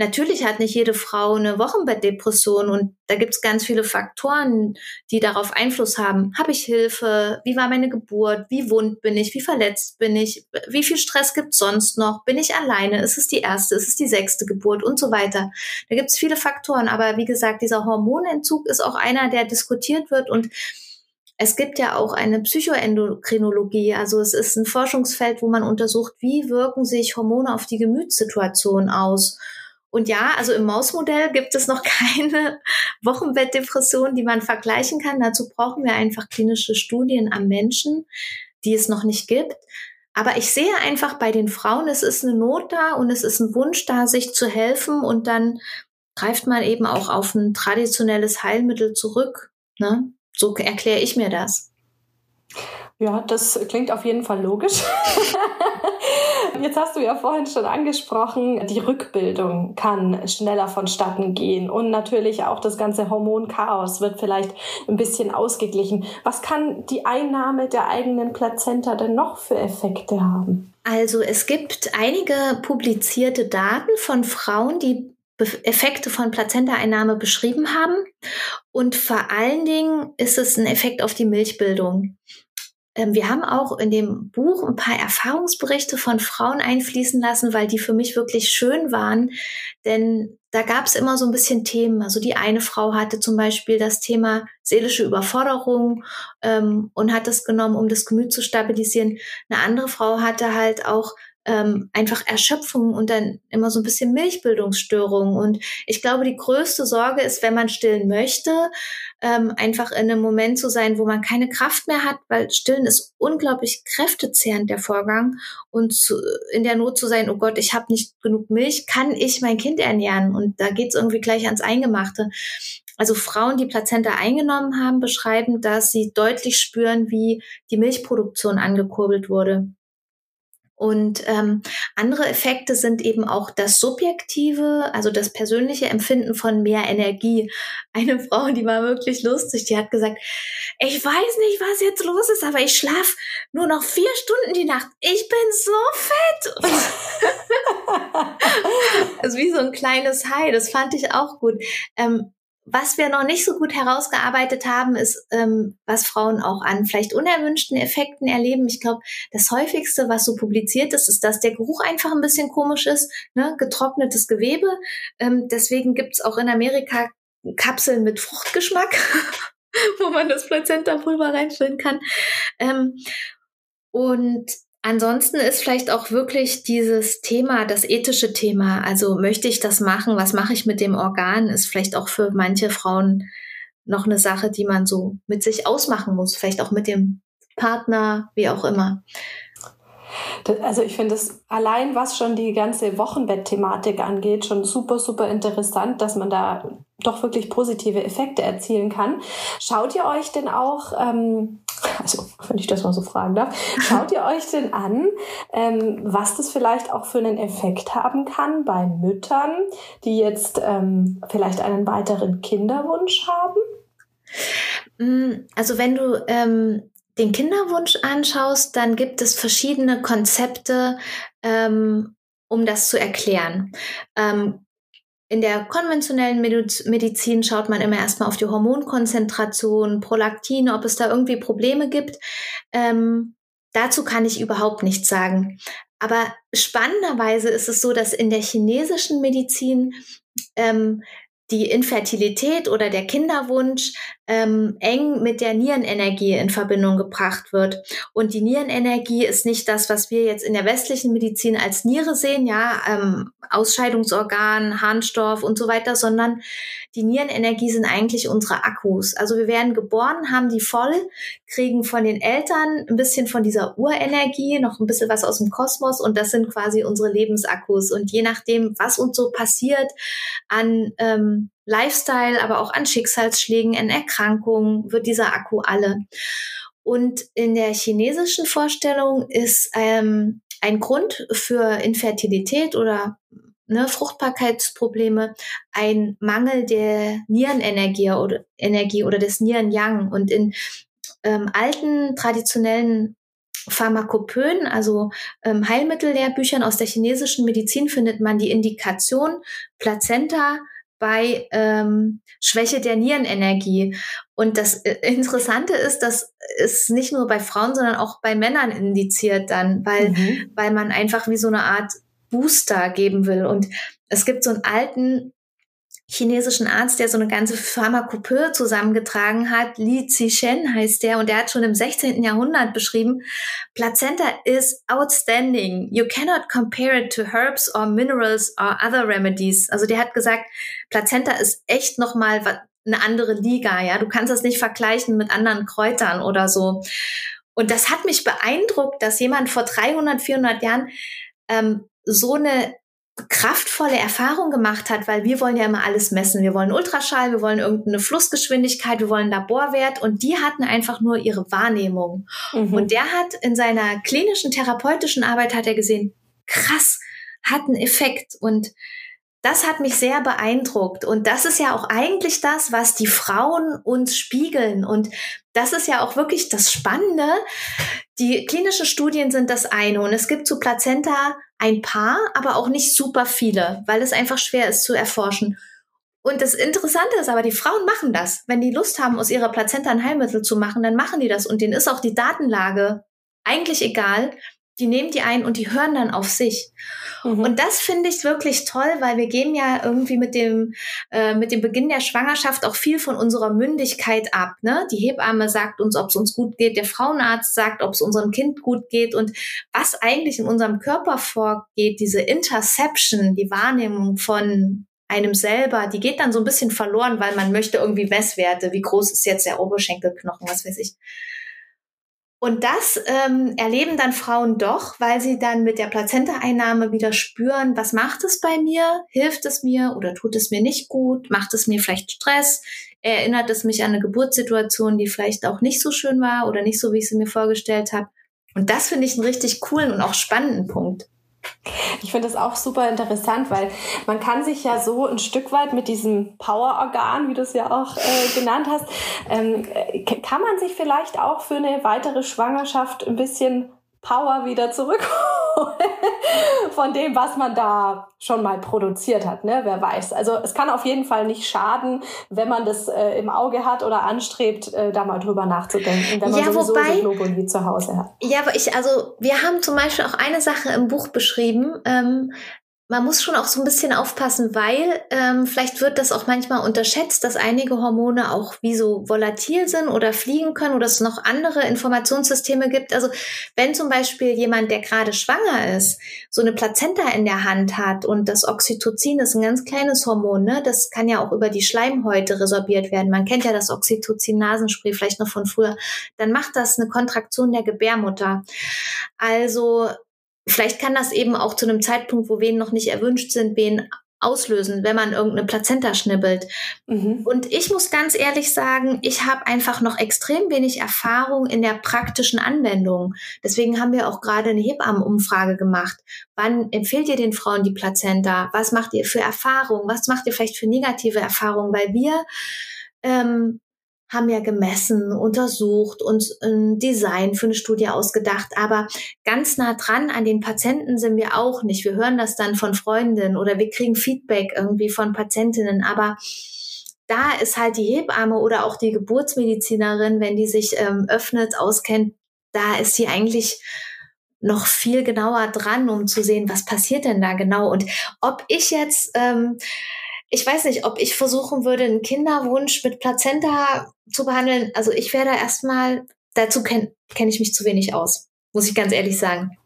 Natürlich hat nicht jede Frau eine Wochenbettdepression und da gibt es ganz viele Faktoren, die darauf Einfluss haben. Habe ich Hilfe? Wie war meine Geburt? Wie wund bin ich? Wie verletzt bin ich? Wie viel Stress gibt es sonst noch? Bin ich alleine? Ist es die erste? Ist es die sechste Geburt? Und so weiter. Da gibt es viele Faktoren. Aber wie gesagt, dieser Hormonentzug ist auch einer, der diskutiert wird und es gibt ja auch eine Psychoendokrinologie, also es ist ein Forschungsfeld, wo man untersucht, wie wirken sich Hormone auf die Gemütssituation aus. Und ja, also im Mausmodell gibt es noch keine Wochenbettdepression, die man vergleichen kann. Dazu brauchen wir einfach klinische Studien am Menschen, die es noch nicht gibt. Aber ich sehe einfach bei den Frauen, es ist eine Not da und es ist ein Wunsch da, sich zu helfen und dann greift man eben auch auf ein traditionelles Heilmittel zurück. Ne? So erkläre ich mir das. Ja, das klingt auf jeden Fall logisch. Jetzt hast du ja vorhin schon angesprochen, die Rückbildung kann schneller vonstatten gehen und natürlich auch das ganze Hormonchaos wird vielleicht ein bisschen ausgeglichen. Was kann die Einnahme der eigenen Plazenta denn noch für Effekte haben? Also es gibt einige publizierte Daten von Frauen, die Effekte von Plazenta-Einnahme beschrieben haben. Und vor allen Dingen ist es ein Effekt auf die Milchbildung. Ähm, wir haben auch in dem Buch ein paar Erfahrungsberichte von Frauen einfließen lassen, weil die für mich wirklich schön waren. Denn da gab es immer so ein bisschen Themen. Also die eine Frau hatte zum Beispiel das Thema seelische Überforderung ähm, und hat das genommen, um das Gemüt zu stabilisieren. Eine andere Frau hatte halt auch ähm, einfach Erschöpfung und dann immer so ein bisschen Milchbildungsstörung. Und ich glaube, die größte Sorge ist, wenn man stillen möchte, ähm, einfach in einem Moment zu sein, wo man keine Kraft mehr hat, weil Stillen ist unglaublich kräftezehrend, der Vorgang. Und zu, in der Not zu sein, oh Gott, ich habe nicht genug Milch, kann ich mein Kind ernähren? Und da geht's irgendwie gleich ans Eingemachte. Also Frauen, die Plazenta eingenommen haben, beschreiben, dass sie deutlich spüren, wie die Milchproduktion angekurbelt wurde. Und ähm, andere Effekte sind eben auch das subjektive, also das persönliche Empfinden von mehr Energie. Eine Frau, die war wirklich lustig, die hat gesagt, ich weiß nicht, was jetzt los ist, aber ich schlaf nur noch vier Stunden die Nacht. Ich bin so fett. also wie so ein kleines Hai, das fand ich auch gut. Ähm, was wir noch nicht so gut herausgearbeitet haben, ist, ähm, was Frauen auch an vielleicht unerwünschten Effekten erleben. Ich glaube, das häufigste, was so publiziert ist, ist, dass der Geruch einfach ein bisschen komisch ist, ne? getrocknetes Gewebe. Ähm, deswegen gibt's auch in Amerika Kapseln mit Fruchtgeschmack, wo man das Plazenta-Pulver reinfüllen kann. Ähm, und Ansonsten ist vielleicht auch wirklich dieses Thema, das ethische Thema, also möchte ich das machen, was mache ich mit dem Organ, ist vielleicht auch für manche Frauen noch eine Sache, die man so mit sich ausmachen muss, vielleicht auch mit dem Partner, wie auch immer. Also ich finde es allein, was schon die ganze Wochenbett-Thematik angeht, schon super, super interessant, dass man da doch wirklich positive Effekte erzielen kann. Schaut ihr euch denn auch, ähm, also wenn ich das mal so fragen darf, schaut ihr euch denn an, ähm, was das vielleicht auch für einen Effekt haben kann bei Müttern, die jetzt ähm, vielleicht einen weiteren Kinderwunsch haben? Mm, also wenn du ähm, den Kinderwunsch anschaust, dann gibt es verschiedene Konzepte, ähm, um das zu erklären. Ähm, in der konventionellen Medizin schaut man immer erstmal auf die Hormonkonzentration, Prolaktin, ob es da irgendwie Probleme gibt. Ähm, dazu kann ich überhaupt nichts sagen. Aber spannenderweise ist es so, dass in der chinesischen Medizin ähm, die Infertilität oder der Kinderwunsch ähm, eng mit der Nierenenergie in Verbindung gebracht wird. Und die Nierenenergie ist nicht das, was wir jetzt in der westlichen Medizin als Niere sehen, ja, ähm, Ausscheidungsorgan, Harnstoff und so weiter, sondern die Nierenenergie sind eigentlich unsere Akkus. Also wir werden geboren, haben die voll, kriegen von den Eltern ein bisschen von dieser Urenergie, noch ein bisschen was aus dem Kosmos und das sind quasi unsere Lebensakkus. Und je nachdem, was uns so passiert an ähm, Lifestyle, aber auch an Schicksalsschlägen, an Erkrankungen, wird dieser Akku alle. Und in der chinesischen Vorstellung ist ähm, ein Grund für Infertilität oder ne, Fruchtbarkeitsprobleme, ein Mangel der Nierenenergie oder Energie oder des Nieren-Yang. Und in ähm, alten traditionellen Pharmakopöen, also ähm, Heilmittellehrbüchern aus der chinesischen Medizin, findet man die Indikation Plazenta bei ähm, Schwäche der Nierenenergie. Und das äh, Interessante ist, dass es nicht nur bei Frauen, sondern auch bei Männern indiziert dann, weil, mhm. weil man einfach wie so eine Art Booster geben will. Und es gibt so einen alten chinesischen Arzt, der so eine ganze Pharmakopöe zusammengetragen hat. Li Zishen heißt der und der hat schon im 16. Jahrhundert beschrieben, Plazenta is outstanding. You cannot compare it to herbs or minerals or other remedies. Also der hat gesagt, Plazenta ist echt nochmal eine andere Liga, ja. Du kannst das nicht vergleichen mit anderen Kräutern oder so. Und das hat mich beeindruckt, dass jemand vor 300, 400 Jahren ähm, so eine kraftvolle Erfahrung gemacht hat, weil wir wollen ja immer alles messen. Wir wollen Ultraschall, wir wollen irgendeine Flussgeschwindigkeit, wir wollen Laborwert und die hatten einfach nur ihre Wahrnehmung. Mhm. Und der hat in seiner klinischen therapeutischen Arbeit hat er gesehen, krass, hat einen Effekt und das hat mich sehr beeindruckt. Und das ist ja auch eigentlich das, was die Frauen uns spiegeln. Und das ist ja auch wirklich das Spannende. Die klinischen Studien sind das eine. Und es gibt zu Plazenta ein paar, aber auch nicht super viele, weil es einfach schwer ist zu erforschen. Und das Interessante ist aber, die Frauen machen das. Wenn die Lust haben, aus ihrer Plazenta ein Heilmittel zu machen, dann machen die das. Und denen ist auch die Datenlage eigentlich egal, die nehmen die ein und die hören dann auf sich. Mhm. Und das finde ich wirklich toll, weil wir geben ja irgendwie mit dem, äh, mit dem Beginn der Schwangerschaft auch viel von unserer Mündigkeit ab. Ne? Die Hebamme sagt uns, ob es uns gut geht, der Frauenarzt sagt, ob es unserem Kind gut geht und was eigentlich in unserem Körper vorgeht, diese Interception, die Wahrnehmung von einem selber, die geht dann so ein bisschen verloren, weil man möchte irgendwie Messwerte, wie groß ist jetzt der Oberschenkelknochen, was weiß ich. Und das ähm, erleben dann Frauen doch, weil sie dann mit der Plazenta-Einnahme wieder spüren, was macht es bei mir? Hilft es mir oder tut es mir nicht gut? Macht es mir vielleicht Stress? Erinnert es mich an eine Geburtssituation, die vielleicht auch nicht so schön war oder nicht so, wie ich sie mir vorgestellt habe? Und das finde ich einen richtig coolen und auch spannenden Punkt. Ich finde das auch super interessant, weil man kann sich ja so ein Stück weit mit diesem Power-Organ, wie du es ja auch äh, genannt hast, ähm, kann man sich vielleicht auch für eine weitere Schwangerschaft ein bisschen Power wieder zurückholen von dem, was man da schon mal produziert hat, ne? Wer weiß. Also es kann auf jeden Fall nicht schaden, wenn man das äh, im Auge hat oder anstrebt, äh, da mal drüber nachzudenken, wenn man ja, sowieso wobei, so Globuli zu Hause hat. Ja, aber ich, also wir haben zum Beispiel auch eine Sache im Buch beschrieben, ähm, man muss schon auch so ein bisschen aufpassen, weil ähm, vielleicht wird das auch manchmal unterschätzt, dass einige Hormone auch wie so volatil sind oder fliegen können oder es noch andere Informationssysteme gibt. Also wenn zum Beispiel jemand, der gerade schwanger ist, so eine Plazenta in der Hand hat und das Oxytocin ist ein ganz kleines Hormon, ne? das kann ja auch über die Schleimhäute resorbiert werden. Man kennt ja das Oxytocin-Nasenspray vielleicht noch von früher. Dann macht das eine Kontraktion der Gebärmutter. Also Vielleicht kann das eben auch zu einem Zeitpunkt, wo Wehen noch nicht erwünscht sind, Wehen auslösen, wenn man irgendeine Plazenta schnibbelt. Mhm. Und ich muss ganz ehrlich sagen, ich habe einfach noch extrem wenig Erfahrung in der praktischen Anwendung. Deswegen haben wir auch gerade eine Hebammenumfrage gemacht. Wann empfehlt ihr den Frauen die Plazenta? Was macht ihr für Erfahrungen? Was macht ihr vielleicht für negative Erfahrungen? Weil wir ähm, haben ja gemessen, untersucht und ein Design für eine Studie ausgedacht. Aber ganz nah dran an den Patienten sind wir auch nicht. Wir hören das dann von Freundinnen oder wir kriegen Feedback irgendwie von Patientinnen. Aber da ist halt die Hebamme oder auch die Geburtsmedizinerin, wenn die sich ähm, öffnet, auskennt, da ist sie eigentlich noch viel genauer dran, um zu sehen, was passiert denn da genau. Und ob ich jetzt ähm, ich weiß nicht, ob ich versuchen würde, einen Kinderwunsch mit Plazenta zu behandeln. Also ich werde erstmal, dazu kenne kenn ich mich zu wenig aus, muss ich ganz ehrlich sagen.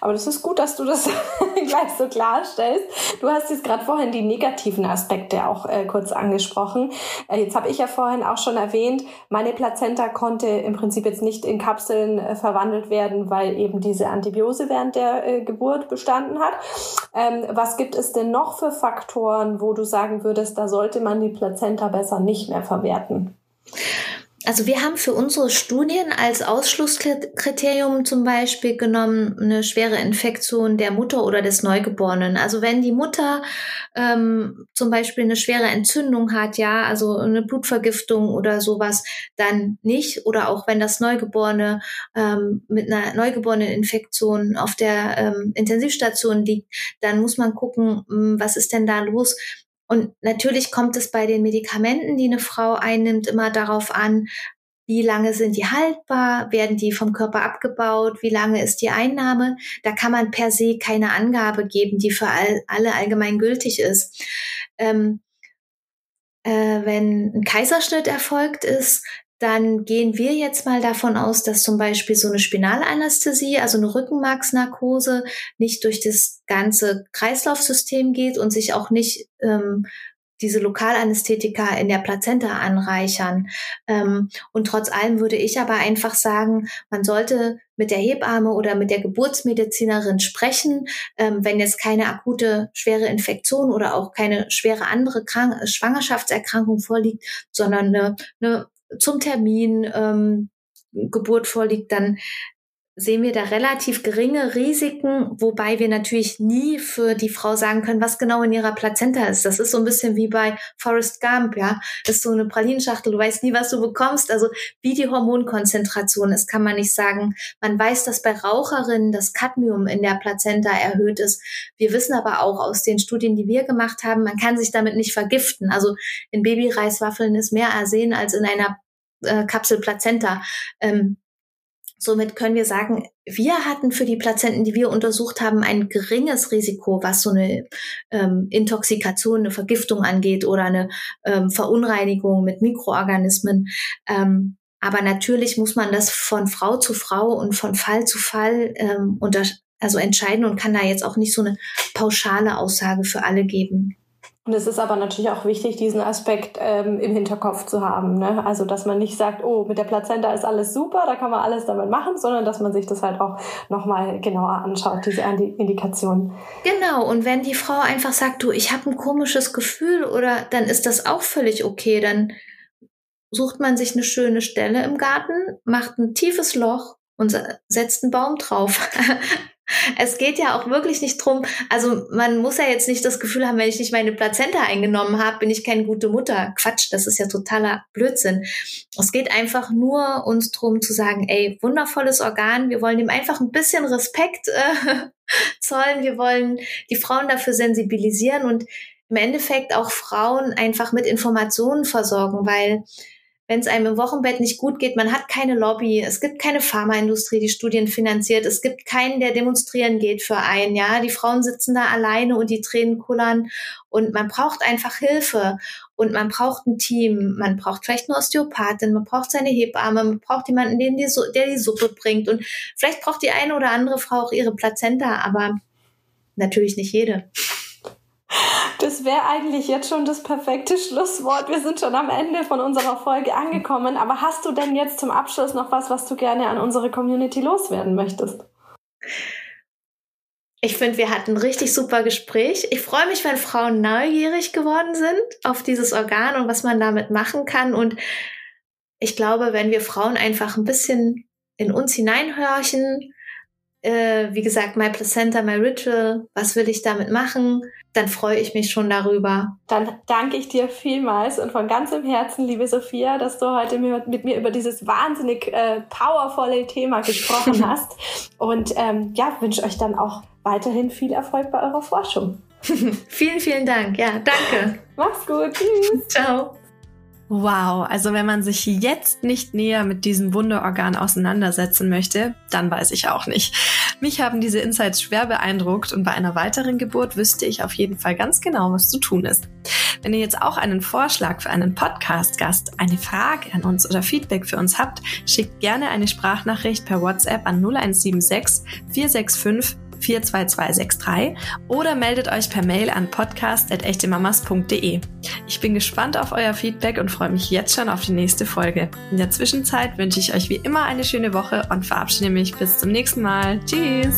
Aber das ist gut, dass du das gleich so klarstellst. Du hast jetzt gerade vorhin die negativen Aspekte auch äh, kurz angesprochen. Äh, jetzt habe ich ja vorhin auch schon erwähnt, meine Plazenta konnte im Prinzip jetzt nicht in Kapseln äh, verwandelt werden, weil eben diese Antibiose während der äh, Geburt bestanden hat. Ähm, was gibt es denn noch für Faktoren, wo du sagen würdest, da sollte man die Plazenta besser nicht mehr verwerten? Also wir haben für unsere Studien als Ausschlusskriterium zum Beispiel genommen eine schwere Infektion der Mutter oder des Neugeborenen. Also wenn die Mutter ähm, zum Beispiel eine schwere Entzündung hat, ja, also eine Blutvergiftung oder sowas, dann nicht. Oder auch wenn das Neugeborene ähm, mit einer neugeborenen Infektion auf der ähm, Intensivstation liegt, dann muss man gucken, hm, was ist denn da los? Und natürlich kommt es bei den Medikamenten, die eine Frau einnimmt, immer darauf an, wie lange sind die haltbar, werden die vom Körper abgebaut, wie lange ist die Einnahme. Da kann man per se keine Angabe geben, die für all, alle allgemein gültig ist. Ähm, äh, wenn ein Kaiserschnitt erfolgt ist, dann gehen wir jetzt mal davon aus, dass zum Beispiel so eine Spinalanästhesie, also eine Rückenmarksnarkose, nicht durch das ganze Kreislaufsystem geht und sich auch nicht ähm, diese Lokalanästhetika in der Plazenta anreichern. Ähm, und trotz allem würde ich aber einfach sagen, man sollte mit der Hebamme oder mit der Geburtsmedizinerin sprechen, ähm, wenn jetzt keine akute schwere Infektion oder auch keine schwere andere Krank Schwangerschaftserkrankung vorliegt, sondern eine, eine zum Termin ähm, Geburt vorliegt, dann sehen wir da relativ geringe Risiken, wobei wir natürlich nie für die Frau sagen können, was genau in ihrer Plazenta ist. Das ist so ein bisschen wie bei Forrest Gump, ja. Das ist so eine Pralinschachtel, du weißt nie, was du bekommst. Also wie die Hormonkonzentration ist, kann man nicht sagen. Man weiß, dass bei Raucherinnen das Cadmium in der Plazenta erhöht ist. Wir wissen aber auch aus den Studien, die wir gemacht haben, man kann sich damit nicht vergiften. Also in Babyreiswaffeln ist mehr Arsen als in einer äh, Kapsel Plazenta. Ähm, Somit können wir sagen, wir hatten für die Plazenten, die wir untersucht haben, ein geringes Risiko, was so eine ähm, Intoxikation, eine Vergiftung angeht oder eine ähm, Verunreinigung mit Mikroorganismen. Ähm, aber natürlich muss man das von Frau zu Frau und von Fall zu Fall ähm, unter, also entscheiden und kann da jetzt auch nicht so eine pauschale Aussage für alle geben. Und es ist aber natürlich auch wichtig, diesen Aspekt ähm, im Hinterkopf zu haben. Ne? Also, dass man nicht sagt, oh, mit der Plazenta ist alles super, da kann man alles damit machen, sondern dass man sich das halt auch nochmal genauer anschaut, diese Indikation. Genau, und wenn die Frau einfach sagt, du, ich habe ein komisches Gefühl oder dann ist das auch völlig okay, dann sucht man sich eine schöne Stelle im Garten, macht ein tiefes Loch und setzt einen Baum drauf. Es geht ja auch wirklich nicht drum, also man muss ja jetzt nicht das Gefühl haben, wenn ich nicht meine Plazenta eingenommen habe, bin ich keine gute Mutter. Quatsch, das ist ja totaler Blödsinn. Es geht einfach nur uns drum zu sagen, ey, wundervolles Organ, wir wollen ihm einfach ein bisschen Respekt äh, zollen, wir wollen die Frauen dafür sensibilisieren und im Endeffekt auch Frauen einfach mit Informationen versorgen, weil wenn es einem im Wochenbett nicht gut geht, man hat keine Lobby, es gibt keine Pharmaindustrie, die Studien finanziert, es gibt keinen, der demonstrieren geht für einen, ja. Die Frauen sitzen da alleine und die Tränen kullern und man braucht einfach Hilfe und man braucht ein Team, man braucht vielleicht eine Osteopathin, man braucht seine Hebamme, man braucht jemanden, den die, der die Suppe bringt und vielleicht braucht die eine oder andere Frau auch ihre Plazenta, aber natürlich nicht jede. Das wäre eigentlich jetzt schon das perfekte Schlusswort. Wir sind schon am Ende von unserer Folge angekommen. Aber hast du denn jetzt zum Abschluss noch was, was du gerne an unsere Community loswerden möchtest? Ich finde, wir hatten ein richtig super Gespräch. Ich freue mich, wenn Frauen neugierig geworden sind auf dieses Organ und was man damit machen kann. Und ich glaube, wenn wir Frauen einfach ein bisschen in uns hineinhorchen, äh, wie gesagt, my placenta, my ritual, was will ich damit machen, dann freue ich mich schon darüber. Dann danke ich dir vielmals und von ganzem Herzen, liebe Sophia, dass du heute mit mir über dieses wahnsinnig äh, powervolle Thema gesprochen hast. Und ähm, ja, wünsche euch dann auch weiterhin viel Erfolg bei eurer Forschung. vielen, vielen Dank. Ja, danke. Mach's gut. Tschüss. Ciao. Wow, also wenn man sich jetzt nicht näher mit diesem Wunderorgan auseinandersetzen möchte, dann weiß ich auch nicht. Mich haben diese Insights schwer beeindruckt und bei einer weiteren Geburt wüsste ich auf jeden Fall ganz genau, was zu tun ist. Wenn ihr jetzt auch einen Vorschlag für einen Podcast-Gast, eine Frage an uns oder Feedback für uns habt, schickt gerne eine Sprachnachricht per WhatsApp an 0176 465 42263 oder meldet euch per Mail an podcast.echtemamas.de. Ich bin gespannt auf euer Feedback und freue mich jetzt schon auf die nächste Folge. In der Zwischenzeit wünsche ich euch wie immer eine schöne Woche und verabschiede mich bis zum nächsten Mal. Tschüss!